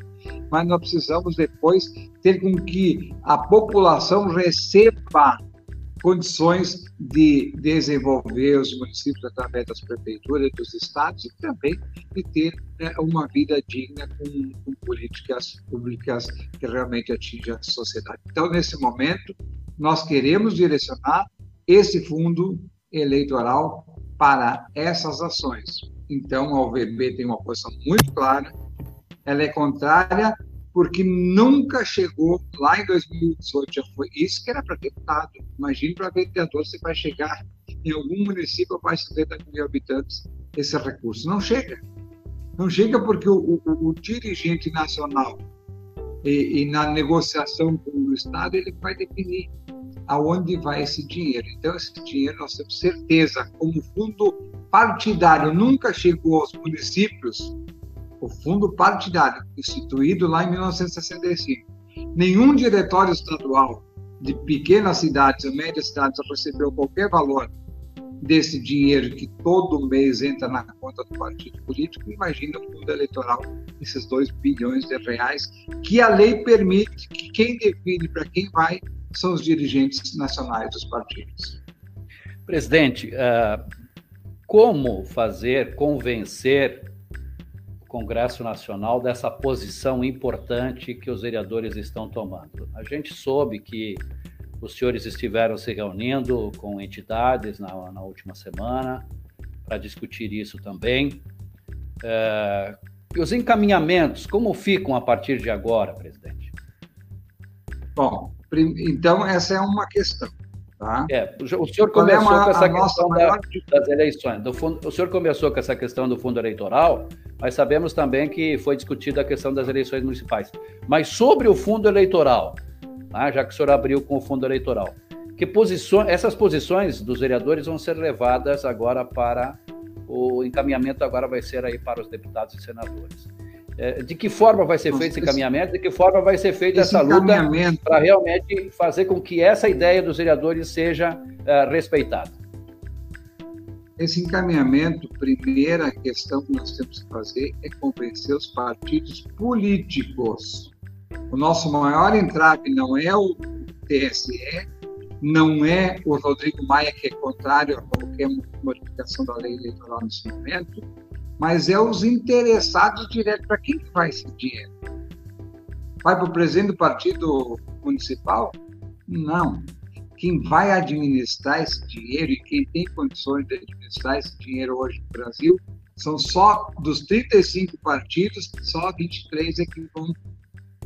S2: mas nós precisamos depois ter com que a população receba condições de desenvolver os municípios através das prefeituras, dos estados e também de ter né, uma vida digna com, com políticas públicas que realmente atingem a sociedade. Então, nesse momento, nós queremos direcionar esse fundo eleitoral para essas ações. Então, a OVB tem uma posição muito clara, ela é contrária porque nunca chegou lá em 2018, já foi isso que era para deputado. Imagine para vereador se vai chegar em algum município mais de 70 mil habitantes esse recurso. Não chega. Não chega porque o, o, o dirigente nacional e, e, na negociação com o Estado ele vai definir aonde vai esse dinheiro. Então, esse dinheiro nós temos certeza, como fundo partidário nunca chegou aos municípios, o fundo partidário, instituído lá em 1965, nenhum diretório estadual de pequenas cidades ou médias cidades recebeu qualquer valor desse dinheiro que todo mês entra na conta do partido político, imagina o fundo eleitoral, esses 2 bilhões de reais, que a lei permite que quem define para quem vai são os dirigentes nacionais dos partidos.
S1: Presidente, uh, como fazer convencer o Congresso Nacional dessa posição importante que os vereadores estão tomando? A gente soube que os senhores estiveram se reunindo com entidades na, na última semana para discutir isso também. É, e os encaminhamentos, como ficam a partir de agora, presidente?
S2: Bom, então essa é uma questão. Tá?
S1: É, o senhor é começou é uma, com essa questão da, das eleições. Do fundo, o senhor começou com essa questão do fundo eleitoral, mas sabemos também que foi discutida a questão das eleições municipais. Mas sobre o fundo eleitoral, né, já que o senhor abriu com o fundo eleitoral. Que posições, essas posições dos vereadores vão ser levadas agora para o encaminhamento agora vai ser aí para os deputados e senadores. É, de que forma vai ser feito esse encaminhamento? De que forma vai ser feita essa luta para realmente fazer com que essa ideia dos vereadores seja uh, respeitada?
S2: Esse encaminhamento, primeira questão que nós temos que fazer é convencer os partidos políticos o nosso maior entrave não é o TSE, não é o Rodrigo Maia, que é contrário a qualquer modificação da lei eleitoral nesse momento, mas é os interessados direto. Para quem que vai esse dinheiro? Vai para o presidente do partido municipal? Não. Quem vai administrar esse dinheiro e quem tem condições de administrar esse dinheiro hoje no Brasil são só dos 35 partidos, só 23 é que vão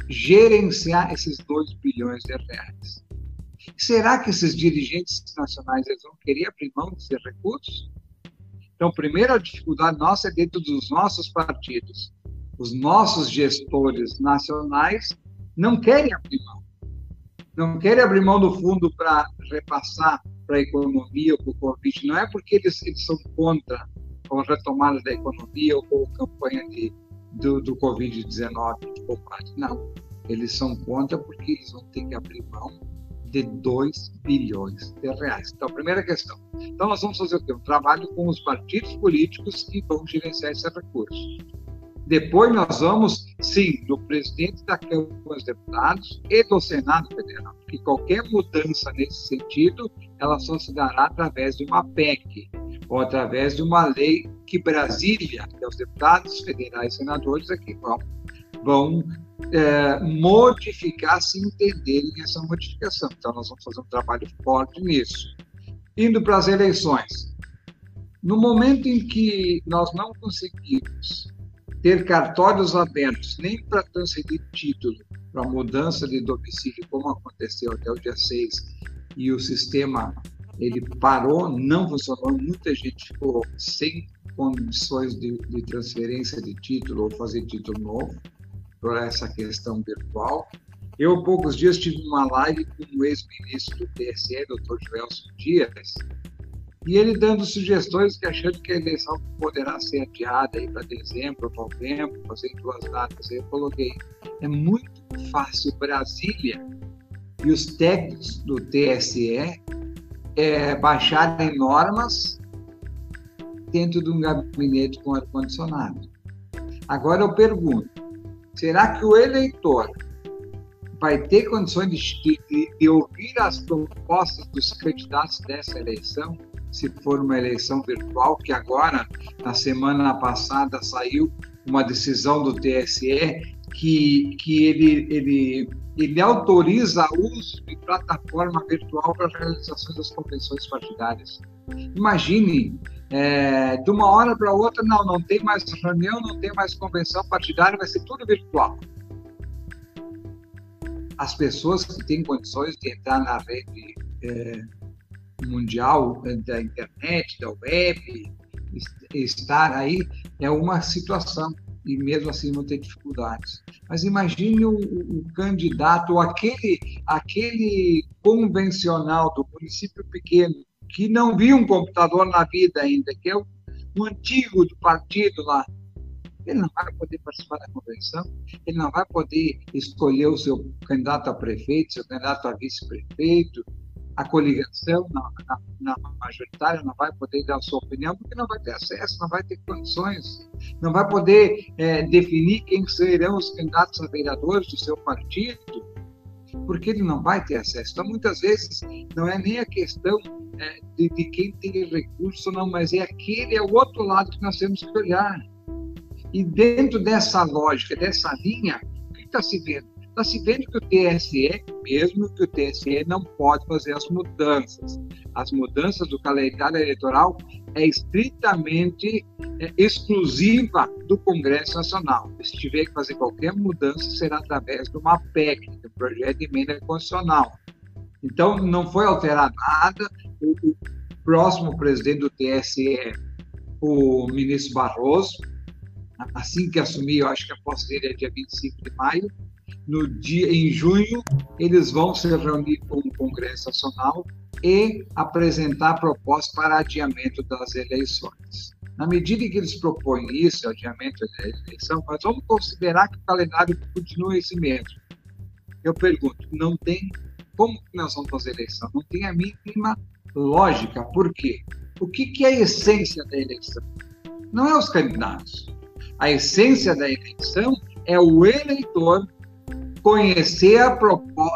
S2: gerenciar esses 2 bilhões de reais. Será que esses dirigentes nacionais eles vão querer abrir mão desses recursos? Então, a primeira dificuldade nossa é dentro dos nossos partidos. Os nossos gestores nacionais não querem abrir mão. Não querem abrir mão do fundo para repassar para a economia ou para o Covid. Não é porque eles, eles são contra a retomada da economia ou a campanha de do, do Covid-19 por parte. Não. Eles são contra porque eles vão ter que abrir mão de 2 bilhões de reais. Então, primeira questão. Então, nós vamos fazer o quê? Um trabalho com os partidos políticos que vão gerenciar esses recursos. Depois, nós vamos, sim, do presidente da Câmara dos Deputados e do Senado Federal, que qualquer mudança nesse sentido, ela só se dará através de uma PEC, ou através de uma lei que Brasília, que é os deputados federais e senadores aqui vão, vão é, modificar se entenderem essa modificação. Então, nós vamos fazer um trabalho forte nisso. Indo para as eleições. No momento em que nós não conseguimos ter cartórios abertos nem para transferir título para mudança de domicílio, como aconteceu até o dia 6, e o sistema ele parou, não funcionou, muita gente ficou sem condições de, de transferência de título ou fazer título novo por essa questão virtual. Eu, há poucos dias, tive uma live com o ex-ministro do TSE, doutor Joelson Dias, e ele dando sugestões que achando que a eleição poderá ser adiada aí para dezembro, novembro, fazer duas datas. Eu coloquei, é muito fácil Brasília e os técnicos do TSE é, baixarem normas dentro de um gabinete com ar-condicionado. Agora eu pergunto: será que o eleitor vai ter condições de, de, de ouvir as propostas dos candidatos dessa eleição? Se for uma eleição virtual, que agora, na semana passada, saiu uma decisão do TSE que, que ele, ele ele autoriza o uso de plataforma virtual para a realização das convenções partidárias. Imagine, é, de uma hora para outra, não, não tem mais reunião, não tem mais convenção partidária, vai ser tudo virtual. As pessoas que têm condições de entrar na rede é, mundial da internet, da web, estar aí é uma situação e mesmo assim vão ter dificuldades. Mas imagine o, o, candidato, aquele, aquele convencional do município pequeno, que não viu um computador na vida ainda, que é o, o antigo do partido lá. Ele não vai poder participar da convenção, ele não vai poder escolher o seu candidato a prefeito, seu candidato a vice-prefeito. A coligação na, na, na, majoritária não vai poder dar a sua opinião porque não vai ter acesso, não vai ter condições, não vai poder é, definir quem serão os candidatos a vereadores do seu partido, porque ele não vai ter acesso. Então, muitas vezes, não é nem a questão é, de, de, quem tem recurso, não, mas é aquele, é o outro lado que nós temos que olhar. E dentro dessa lógica, dessa linha, o que está se vendo? Está se vendo que o TSE, mesmo que o TSE não pode fazer as mudanças. As mudanças do calendário eleitoral é estritamente é, exclusiva do Congresso Nacional. Se tiver que fazer qualquer mudança, será através de uma PEC, de um projeto de emenda constitucional. Então, não foi alterado nada. O, o próximo presidente do TSE, o ministro Barroso, assim que assumir, eu acho que a posse dele é dia 25 de maio, no dia em junho eles vão se reunir com o Congresso Nacional e apresentar propostas para adiamento das eleições. Na medida em que eles propõem isso, adiamento da eleição, mas vamos considerar que o calendário continua esse mesmo. Eu pergunto, não tem como nós vamos fazer eleição? Não tem a mínima lógica. Por quê? O que, que é a essência da eleição? Não é os candidatos. A essência da eleição é o eleitor conhecer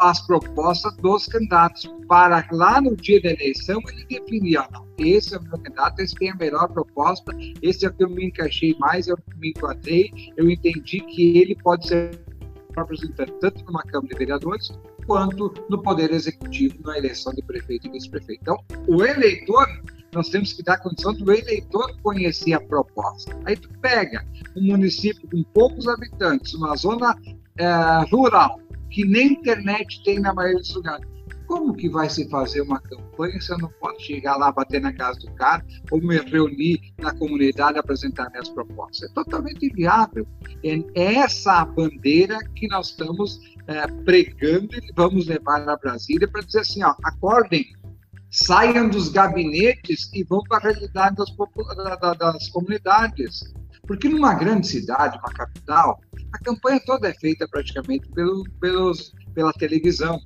S2: as propostas dos candidatos, para lá no dia da eleição ele definir, esse é o meu candidato, esse tem a melhor proposta, esse é o que eu me encaixei mais, é que me enquadrei, eu entendi que ele pode ser representante tanto numa Câmara de Vereadores quanto no Poder Executivo na eleição de prefeito e vice-prefeito. Então, o eleitor, nós temos que dar condição do eleitor conhecer a proposta. Aí tu pega um município com poucos habitantes, uma zona é, rural, que nem internet tem na maioria dos lugares. Como que vai se fazer uma campanha se eu não posso chegar lá, bater na casa do cara, ou me reunir na comunidade apresentar minhas propostas? É totalmente inviável. É essa a bandeira que nós estamos é, pregando e vamos levar a Brasília para dizer assim, ó, acordem, saiam dos gabinetes e vão para a realidade das, das comunidades. Porque numa grande cidade, uma capital, a campanha toda é feita praticamente pelo, pelos, pela televisão.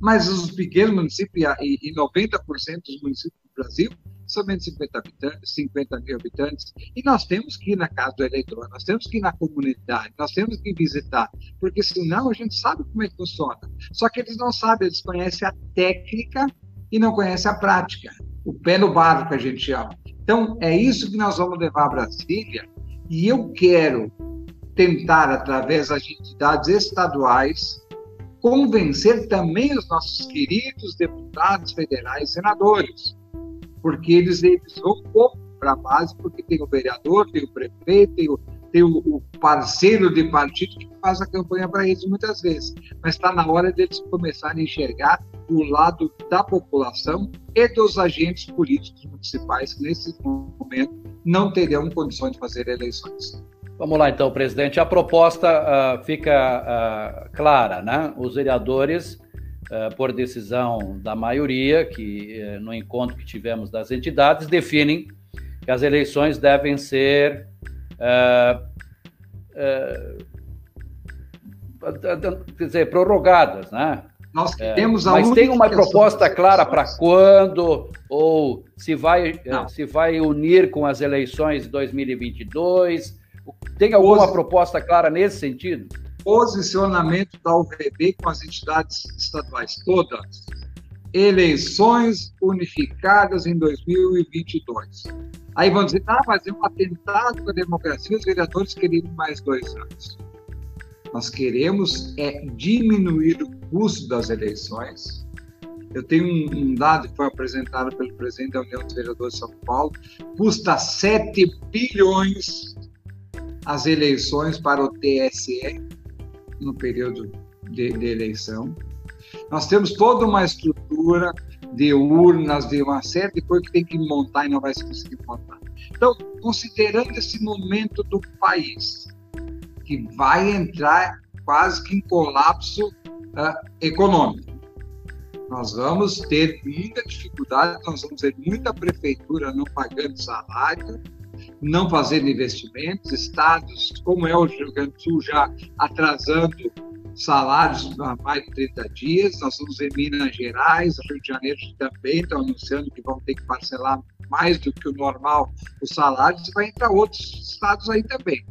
S2: Mas os pequenos municípios, e, e 90% dos municípios do Brasil, somente 50, habitantes, 50 mil habitantes, e nós temos que ir na casa do eleitor, nós temos que ir na comunidade, nós temos que visitar, porque senão a gente sabe como é que funciona. Só que eles não sabem, eles conhecem a técnica e não conhecem a prática, o pé no barro que a gente chama. Então, é isso que nós vamos levar a Brasília, e eu quero tentar, através das entidades estaduais, convencer também os nossos queridos deputados federais e senadores, porque eles, eles vão pouco para a base, porque tem o vereador, tem o prefeito, tem o, tem o parceiro de partido que faz a campanha para eles muitas vezes. Mas está na hora deles começarem a enxergar o lado da população e dos agentes políticos municipais que, nesse momento, não terão condições de fazer eleições.
S1: Vamos lá, então, presidente. A proposta uh, fica uh, clara, né? Os vereadores, uh, por decisão da maioria, que eh, no encontro que tivemos das entidades, definem que as eleições devem ser quer dizer, prorrogadas, né?
S2: Nós queremos
S1: é, Mas tem uma proposta clara para quando ou se vai se vai unir com as eleições de 2022 tem alguma Posi... proposta clara nesse sentido?
S2: Posicionamento da UVB com as entidades estaduais todas. Eleições unificadas em 2022. Aí vão dizer, ah, mas é um atentado à democracia, os vereadores queriam mais dois anos. Nós queremos é diminuir o custo das eleições. Eu tenho um, um dado que foi apresentado pelo presidente da União dos Vereadores de São Paulo, custa 7 bilhões as eleições para o TSE no período de, de eleição. Nós temos toda uma estrutura de urnas, de uma série de coisas que tem que montar e não vai se conseguir montar. Então, considerando esse momento do país, que vai entrar quase que em colapso uh, econômico, nós vamos ter muita dificuldade, nós vamos ter muita prefeitura não pagando salário, não fazendo investimentos, estados como é o Rio Grande do Sul já atrasando salários há mais de 30 dias. Nós vamos em Minas Gerais, Rio de Janeiro também estão anunciando que vão ter que parcelar mais do que o normal os salários, e vai entrar outros estados aí também.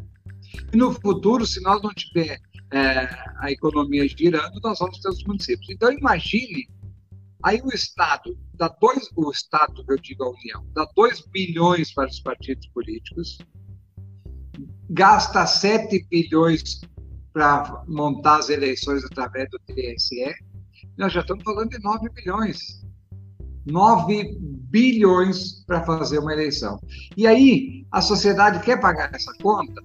S2: E no futuro, se nós não tiver é, a economia girando, nós vamos ter os municípios. Então, imagine, aí o Estado, dá dois, o Estado, eu digo a União, dá 2 bilhões para os partidos políticos, gasta 7 bilhões para montar as eleições através do TSE, nós já estamos falando de 9 bilhões. 9 bilhões para fazer uma eleição. E aí, a sociedade quer pagar essa conta?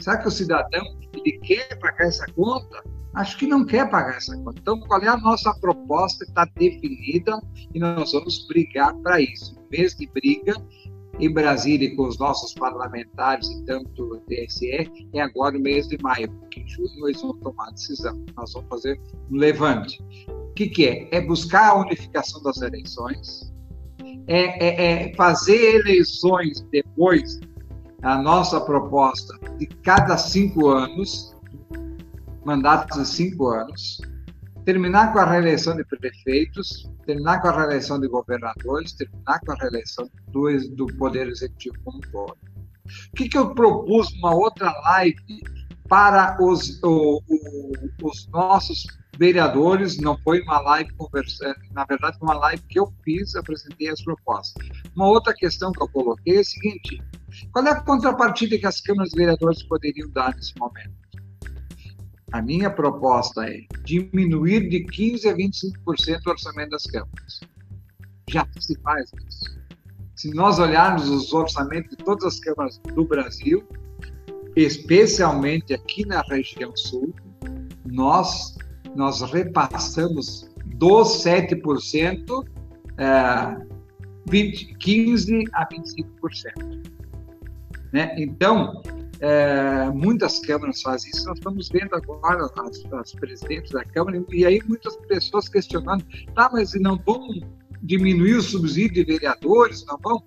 S2: Será que o cidadão ele quer pagar essa conta? Acho que não quer pagar essa conta. Então, qual é a nossa proposta? Está definida e nós vamos brigar para isso. mês de briga em Brasília com os nossos parlamentares e tanto o TSE é agora o mês de maio, porque em junho eles vão tomar decisão. Nós vamos fazer um levante. O que, que é? É buscar a unificação das eleições, é, é, é fazer eleições depois a nossa proposta de cada cinco anos, mandatos de cinco anos, terminar com a reeleição de prefeitos, terminar com a reeleição de governadores, terminar com a reeleição do, do Poder Executivo como um todo. O que, que eu propus uma outra live para os, o, o, os nossos vereadores, não foi uma live conversando, na verdade foi uma live que eu fiz, apresentei as propostas. Uma outra questão que eu coloquei é a seguinte, qual é a contrapartida que as câmaras de vereadores poderiam dar nesse momento? A minha proposta é diminuir de 15% a 25% o orçamento das câmaras. Já se faz isso. Se nós olharmos os orçamentos de todas as câmaras do Brasil, especialmente aqui na região sul, nós, nós repassamos dos 7%, é, 20, 15% a 25%. Né? Então, é, muitas câmaras fazem isso. Nós estamos vendo agora as, as, presidentes da Câmara, e aí muitas pessoas questionando: tá, mas não vão diminuir o subsídio de vereadores? Não vão?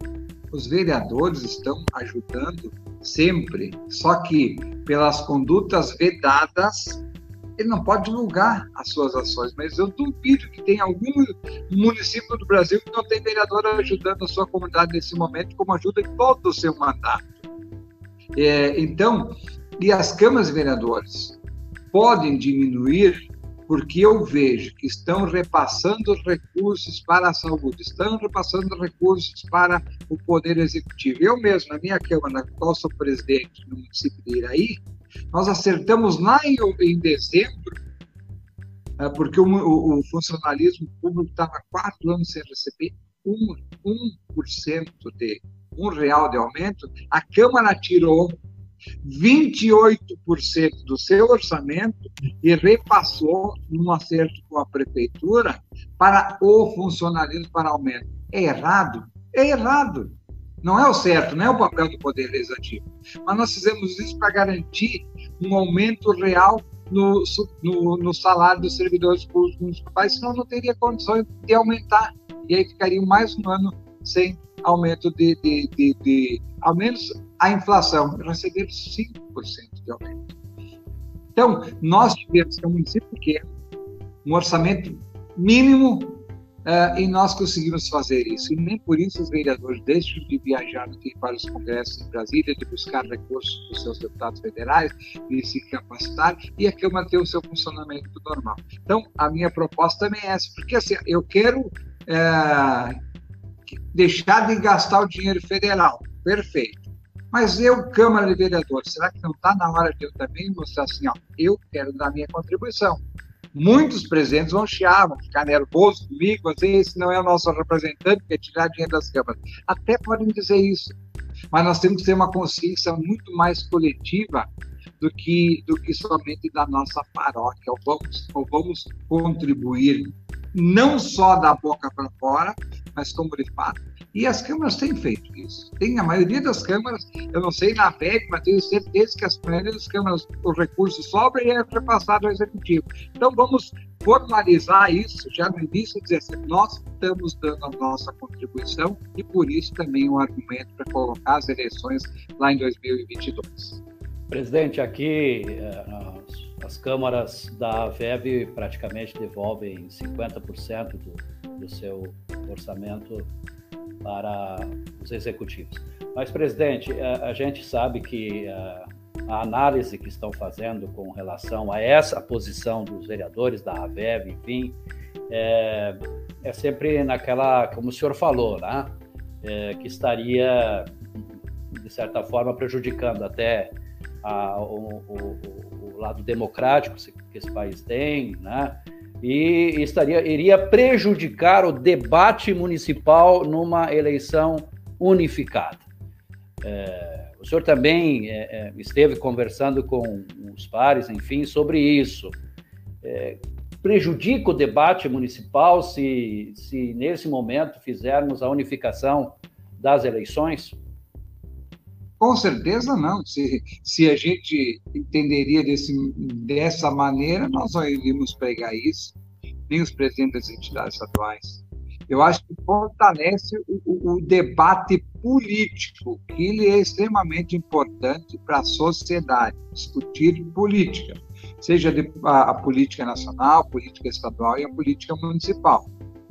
S2: Os vereadores estão ajudando sempre, só que pelas condutas vedadas, ele não pode divulgar as suas ações, mas eu duvido que tenha algum município do Brasil que não tem vereador ajudando a sua comunidade nesse momento, como ajuda em todo o seu mandato. É, então, e as câmaras de vereadores podem diminuir porque eu vejo que estão repassando recursos para a saúde, estão repassando recursos para o Poder Executivo. Eu mesmo, na minha Câmara, na qual sou presidente no município de Iraí, nós acertamos lá em, em dezembro, é, porque o, o, o funcionalismo público estava quatro anos sem receber um, 1% de um real de aumento, a Câmara tirou 28% do seu orçamento e repassou, num acerto com a prefeitura, para o funcionalismo para aumento. É errado? É errado. Não é o certo, não é o papel do Poder Legislativo. Mas nós fizemos isso para garantir um aumento real no, no, no salário dos servidores públicos municipais, senão não teria condições de aumentar. E aí ficaria mais um ano sem aumento de, de, de, de ao menos a inflação, receber 5% de aumento. Então, nós tivemos, que é um município pequeno, um orçamento mínimo, uh, e nós conseguimos fazer isso. E nem por isso os vereadores deixam de viajar para os congressos em Brasília, de buscar recursos dos seus deputados federais, de se capacitar, e a Câmara ter o seu funcionamento normal. Então, a minha proposta também é essa, porque assim, eu quero. Uh, deixar de gastar o dinheiro federal. Perfeito. Mas eu, Câmara de Vereadores, será que não está na hora de eu também mostrar assim, ó, eu quero dar minha contribuição? Muitos presidentes vão chiar, vão ficar nervosos comigo, dizer, esse não é o nosso representante, quer tirar dinheiro das câmaras. Até podem dizer isso. Mas nós temos que ter uma consciência muito mais coletiva do que, do que somente da nossa paróquia. Ou vamos, ou vamos contribuir não só da boca para fora, mas como de. E as câmaras têm feito isso. Tem a maioria das câmaras, eu não sei na PEC, mas tenho certeza que as das câmaras, o recurso sobra e é repassado ao executivo. Então vamos formalizar isso já no início, dizer assim, nós estamos dando a nossa contribuição e por isso também um argumento para colocar as eleições lá em 2022.
S1: Presidente, aqui eh, as câmaras da VEB praticamente devolvem 50% do, do seu orçamento para os executivos. Mas, presidente, a, a gente sabe que a, a, análise que estão fazendo com relação a essa posição dos vereadores da AVEV, enfim, é, é sempre naquela, como o senhor falou, né? É, que estaria, de certa forma, prejudicando até a, o, o, o, lado democrático que esse país tem, né? E estaria, iria prejudicar o debate municipal numa eleição unificada. É, o senhor também é, é, esteve conversando com os pares, enfim, sobre isso. É, prejudica o debate municipal se, se, nesse momento, fizermos a unificação das eleições?
S2: Com certeza não. Se, se a gente entenderia desse, dessa maneira, nós não iríamos pregar isso, nem os presidentes das entidades estaduais. Eu acho que fortalece o, o, debate político, que ele é extremamente importante para a sociedade, discutir política, seja a, a, política nacional, a política estadual e a política municipal.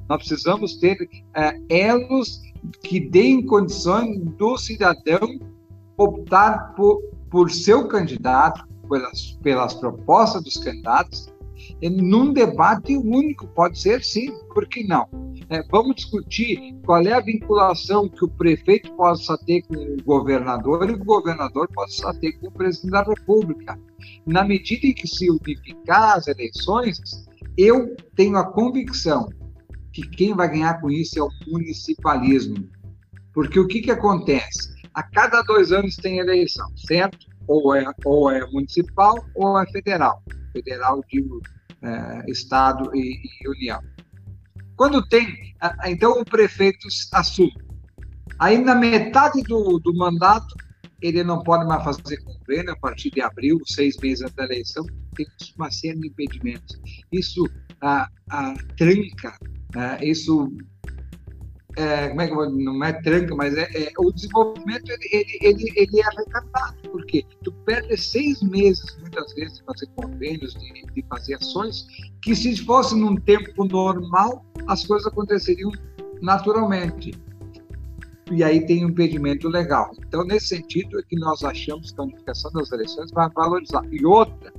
S2: Nós precisamos ter é, elos que deem condições do cidadão optar por, por seu candidato, pelas, pelas propostas dos candidatos, num debate único, pode ser sim, por que não? É, vamos discutir qual é a vinculação que o prefeito possa ter com o governador e o governador possa ter com o presidente da República. Na medida em que se unificar as eleições, eu tenho a convicção que quem vai ganhar com isso é o municipalismo. Porque o que, que acontece? A cada dois anos tem eleição, certo? Ou é, ou é municipal ou é federal. Federal, digo, é, Estado e, e, União. Quando tem, então o prefeito assume. Aí, na metade do, do mandato, ele não pode mais fazer convênio a partir de abril, seis meses antes da eleição, tem uma série de impedimentos. Isso a, a tranca, né? isso é, como é que eu vou, não é tranca, mas é, é o desenvolvimento ele, ele, ele, ele, é arrecadado, porque tu perde seis meses, muitas vezes, de fazer convênios, de, de fazer ações, que se fosse num tempo normal, as coisas aconteceriam naturalmente. E aí tem um impedimento legal. Então, nesse sentido, é que nós achamos que a unificação das eleições vai valorizar. E outra,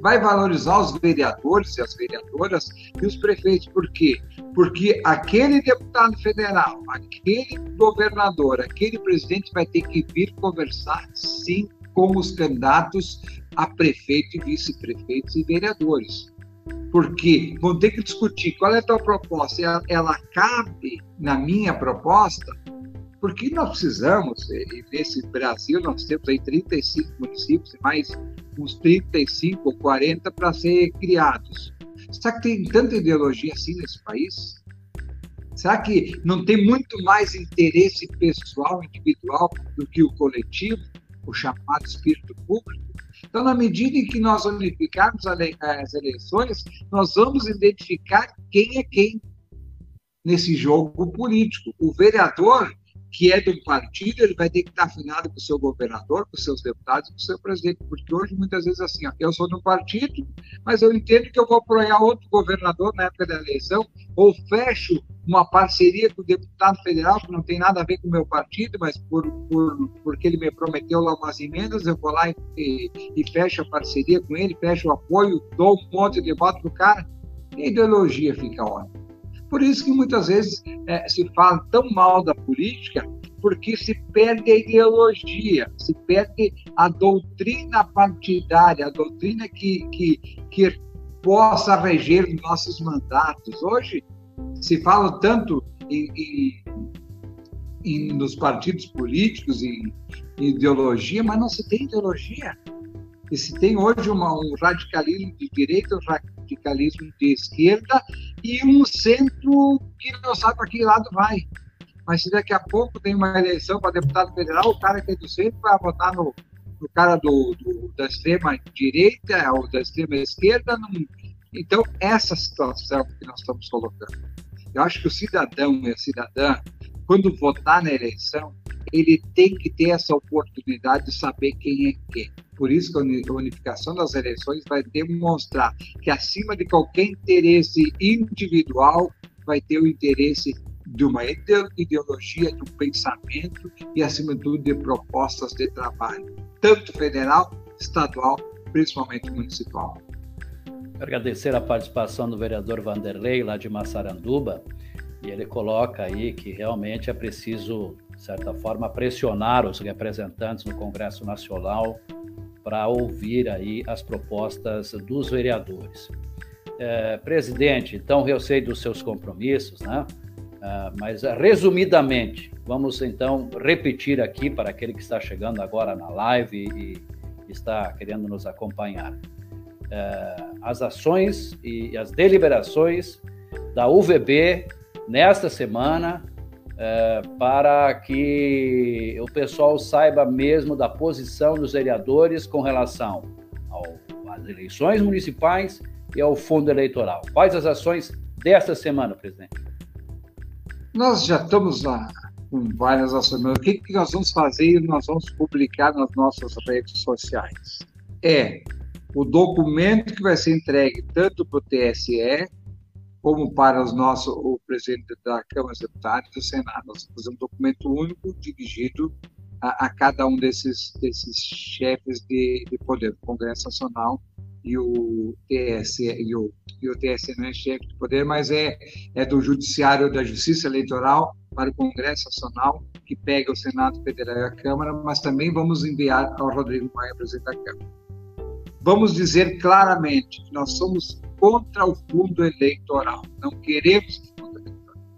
S2: vai valorizar os vereadores e as vereadoras e os prefeitos. Por quê? Porque aquele deputado federal, aquele governador, aquele presidente vai ter que vir conversar, sim, com os candidatos a prefeito e vice-prefeitos e vereadores. Porque vão ter que discutir qual é a tua proposta. Ela, ela cabe na minha proposta? Porque nós precisamos, e nesse Brasil nós temos aí 35 municípios mais uns 35 ou 40 para ser criados. Será que tem tanta ideologia assim nesse país? Será que não tem muito mais interesse pessoal, individual, do que o coletivo, o chamado espírito público? Então, na medida em que nós unificarmos as eleições, nós vamos identificar quem é quem nesse jogo político. O vereador que é de um partido, ele vai ter que estar afinado com o seu governador, com os seus deputados, com o seu presidente, porque hoje muitas vezes assim, ó, eu sou de um partido, mas eu entendo que eu vou apoiar outro governador na época da eleição, ou fecho uma parceria com o deputado federal que não tem nada a ver com o meu partido, mas por, por porque ele me prometeu lá umas emendas, eu vou lá e, e, e fecho a parceria com ele, fecho o apoio, dou um monte de voto pro cara, a ideologia fica ótima. Por isso que muitas vezes é, se fala tão mal da política, porque se perde a ideologia, se perde a doutrina partidária, a doutrina que, que, que possa reger nossos mandatos. Hoje se fala tanto em, em, em, nos partidos políticos, em, ideologia, mas não se tem ideologia. E se tem hoje uma, um radicalismo de direita, um radicalismo de esquerda e um centro que não sabe para que lado vai. Mas se daqui a pouco tem uma eleição para deputado federal, o cara que é do centro vai votar no, no cara do, do, da extrema direita ou da extrema esquerda. Não... Então, essa situação que nós estamos colocando. Eu acho que o cidadão e a cidadã, quando votar na eleição, ele tem que ter essa oportunidade de saber quem é quem. Por isso que a unificação das eleições vai demonstrar que, acima de qualquer interesse individual, vai ter o interesse de uma ideologia, de um pensamento e, acima de tudo, de propostas de trabalho, tanto federal, estadual, principalmente municipal.
S1: Agradecer a participação do vereador Vanderlei, lá de Massaranduba, e ele coloca aí que realmente é preciso, de certa forma, pressionar os representantes no Congresso Nacional para ouvir aí as propostas dos vereadores. É, presidente, então eu sei dos seus compromissos, né? Uh, mas resumidamente, vamos então repetir aqui para aquele que está chegando agora na live e, está querendo nos acompanhar. Uh, as ações e as deliberações da UVB nesta semana para que o pessoal saiba mesmo da posição dos vereadores com relação às eleições municipais e ao fundo eleitoral. Quais as ações desta semana, presidente?
S2: Nós já estamos lá com várias ações, o que, que nós vamos fazer e nós vamos publicar nas nossas redes sociais? É o documento que vai ser entregue tanto para o TSE como para os nossos, o presidente da Câmara dos Deputados e do Senado. Nós vamos fazer um documento único dirigido a, a cada um desses, desses chefes de, de poder, o Congresso Nacional e o TSE, e o, e o TSE não é chefe de poder, mas é, é do Judiciário da Justiça Eleitoral para o Congresso Nacional, que pega o Senado Federal e a Câmara, mas também vamos enviar ao Rodrigo Maia, presidente da Câmara. Vamos dizer claramente que nós somos contra o fundo eleitoral, não queremos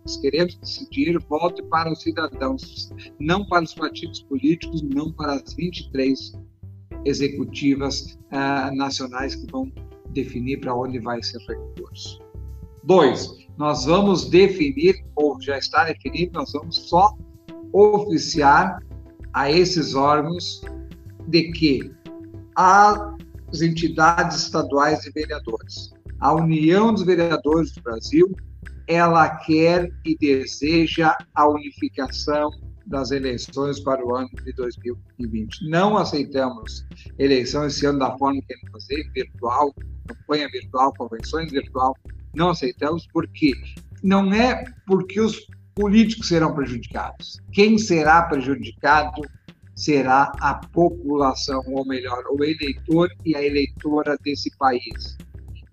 S2: nós queremos que esse dinheiro volte para os cidadãos, não para os partidos políticos, não para as 23 executivas uh, nacionais que vão definir para onde vai esse recurso. Dois, nós vamos definir, ou já está definido, nós vamos só oficiar a esses órgãos de que as entidades estaduais de vereadores, a União dos Vereadores do Brasil, ela quer e deseja a unificação das eleições para o ano de 2020. Não aceitamos eleição esse ano da forma que queremos fazer, virtual, campanha virtual, convenções virtual. Não aceitamos porque não é porque os políticos serão prejudicados. Quem será prejudicado será a população, ou melhor, o eleitor e a eleitora desse país.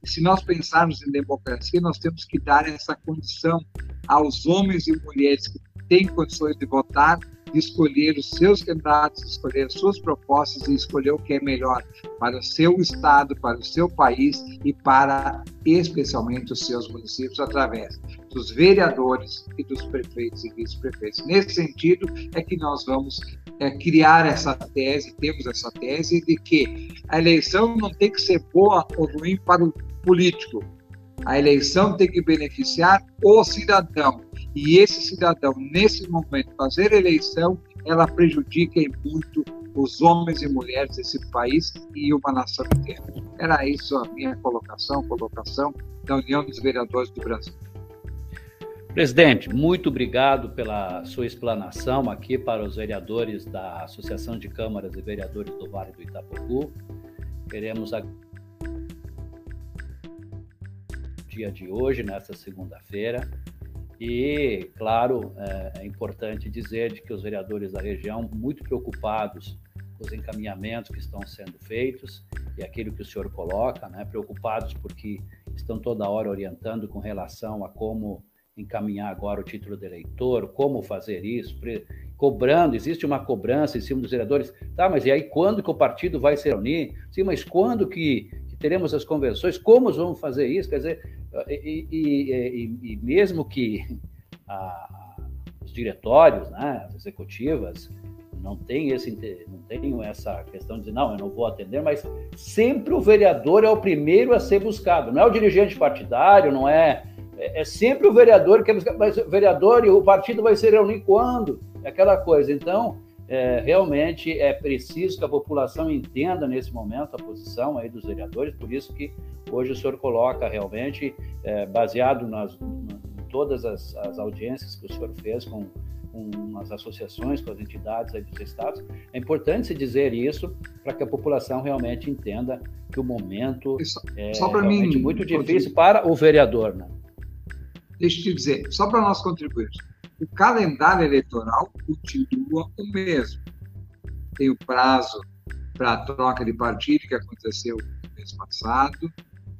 S2: E se nós pensarmos em democracia, nós temos que dar essa condição aos homens e mulheres que tem condições de votar, escolher os seus candidatos, escolher as suas propostas e escolher o que é melhor para o seu estado, para o seu país e para especialmente os seus municípios através dos vereadores e dos prefeitos e vice-prefeitos. Nesse sentido é que nós vamos é, criar essa tese, temos essa tese de que a eleição não tem que ser boa ou ruim para o político. A eleição tem que beneficiar o cidadão e esse cidadão, nesse momento, fazer eleição, ela prejudica muito os homens e mulheres desse país e uma nação inteira. Era isso a minha colocação, colocação da União dos Vereadores do Brasil.
S1: Presidente, muito obrigado pela sua explanação aqui para os vereadores da Associação de Câmaras e Vereadores do Vale do Itapocu. Queremos dia de hoje, nesta segunda-feira, e, claro, é, é importante dizer de que os vereadores da região, muito preocupados com os encaminhamentos que estão sendo feitos, e aquilo que o senhor coloca, né, preocupados porque estão toda hora orientando com relação a como encaminhar agora o título de eleitor, como fazer isso, cobrando, existe uma cobrança em cima dos vereadores, tá, mas e aí quando que o partido vai se reunir? Sim, mas quando que, que teremos as convenções? Como vamos fazer isso? Quer dizer, e, e, e, e mesmo que a, os diretórios, né, as executivas, não tem esse não tenham essa questão de dizer, não, eu não vou atender, mas sempre o vereador é o primeiro a ser buscado, não é o dirigente partidário, não é é, é sempre o vereador que é buscado, mas o vereador e o partido vai se reunir quando? É aquela coisa. Então, é, realmente é preciso que a população entenda nesse momento a posição aí dos vereadores, por isso que hoje o senhor coloca realmente, é, baseado nas, em todas as, as, audiências que o senhor fez com, com as associações, com as entidades aí dos estados. É importante se dizer isso para que a população realmente entenda que o momento só, é só realmente mim, muito difícil para o vereador. Né?
S2: Deixa eu te dizer, só para nós contribuirmos, o calendário eleitoral continua o mesmo. Tem o prazo para a troca de partido que aconteceu no mês passado,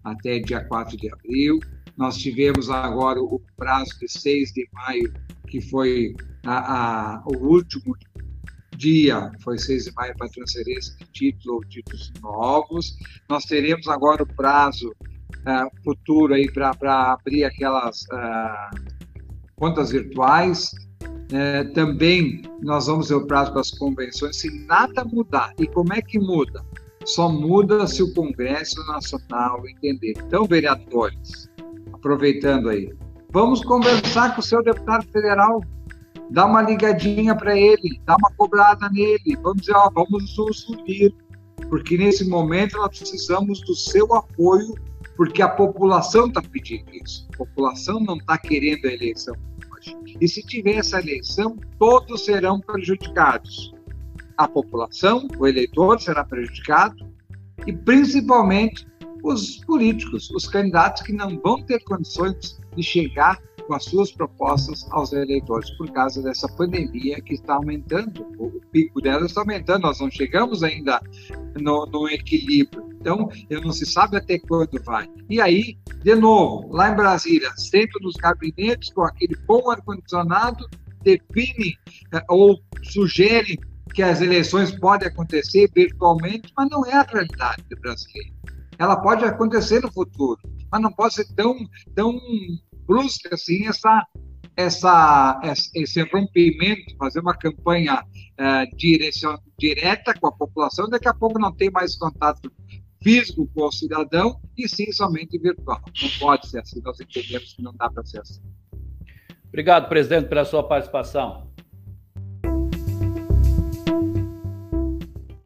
S2: até dia 4 de abril. Nós tivemos agora o prazo de 6 de maio, que foi a, a, o último dia, foi 6 de maio para transferência de título ou títulos novos. Nós teremos agora o prazo uh, futuro aí para abrir aquelas uh, contas virtuais. Uh, também nós vamos ter o prazo para as convenções. Se nada mudar, e como é que muda? Só muda se o Congresso Nacional entender. Então, vereadores, aproveitando aí, vamos conversar com o seu deputado federal, dá uma ligadinha para ele, dá uma cobrada nele, vamos dizer, ó, vamos nos unir, porque nesse momento nós precisamos do seu apoio, porque a população está pedindo isso, a população não está querendo a eleição hoje. E se tiver essa eleição, todos serão prejudicados a população, o eleitor será prejudicado e principalmente os políticos, os candidatos que não vão ter condições de chegar com as suas propostas aos eleitores por causa dessa pandemia que está aumentando, o pico dela está aumentando, nós não chegamos ainda no, no equilíbrio. Então, eu não se sabe até quando vai. E aí, de novo, lá em Brasília, sento nos gabinetes com aquele bom ar-condicionado, define eh, ou sugere que as eleições podem acontecer virtualmente, mas não é a realidade brasileira. Ela pode acontecer no futuro, mas não pode ser tão, tão brusca assim essa, essa, esse rompimento, fazer uma campanha uh, direcion, direta com a população, daqui a pouco não tem mais contato físico com o cidadão e sim somente virtual. Não pode ser assim, nós entendemos que não dá para ser assim.
S1: Obrigado, presidente, pela sua participação.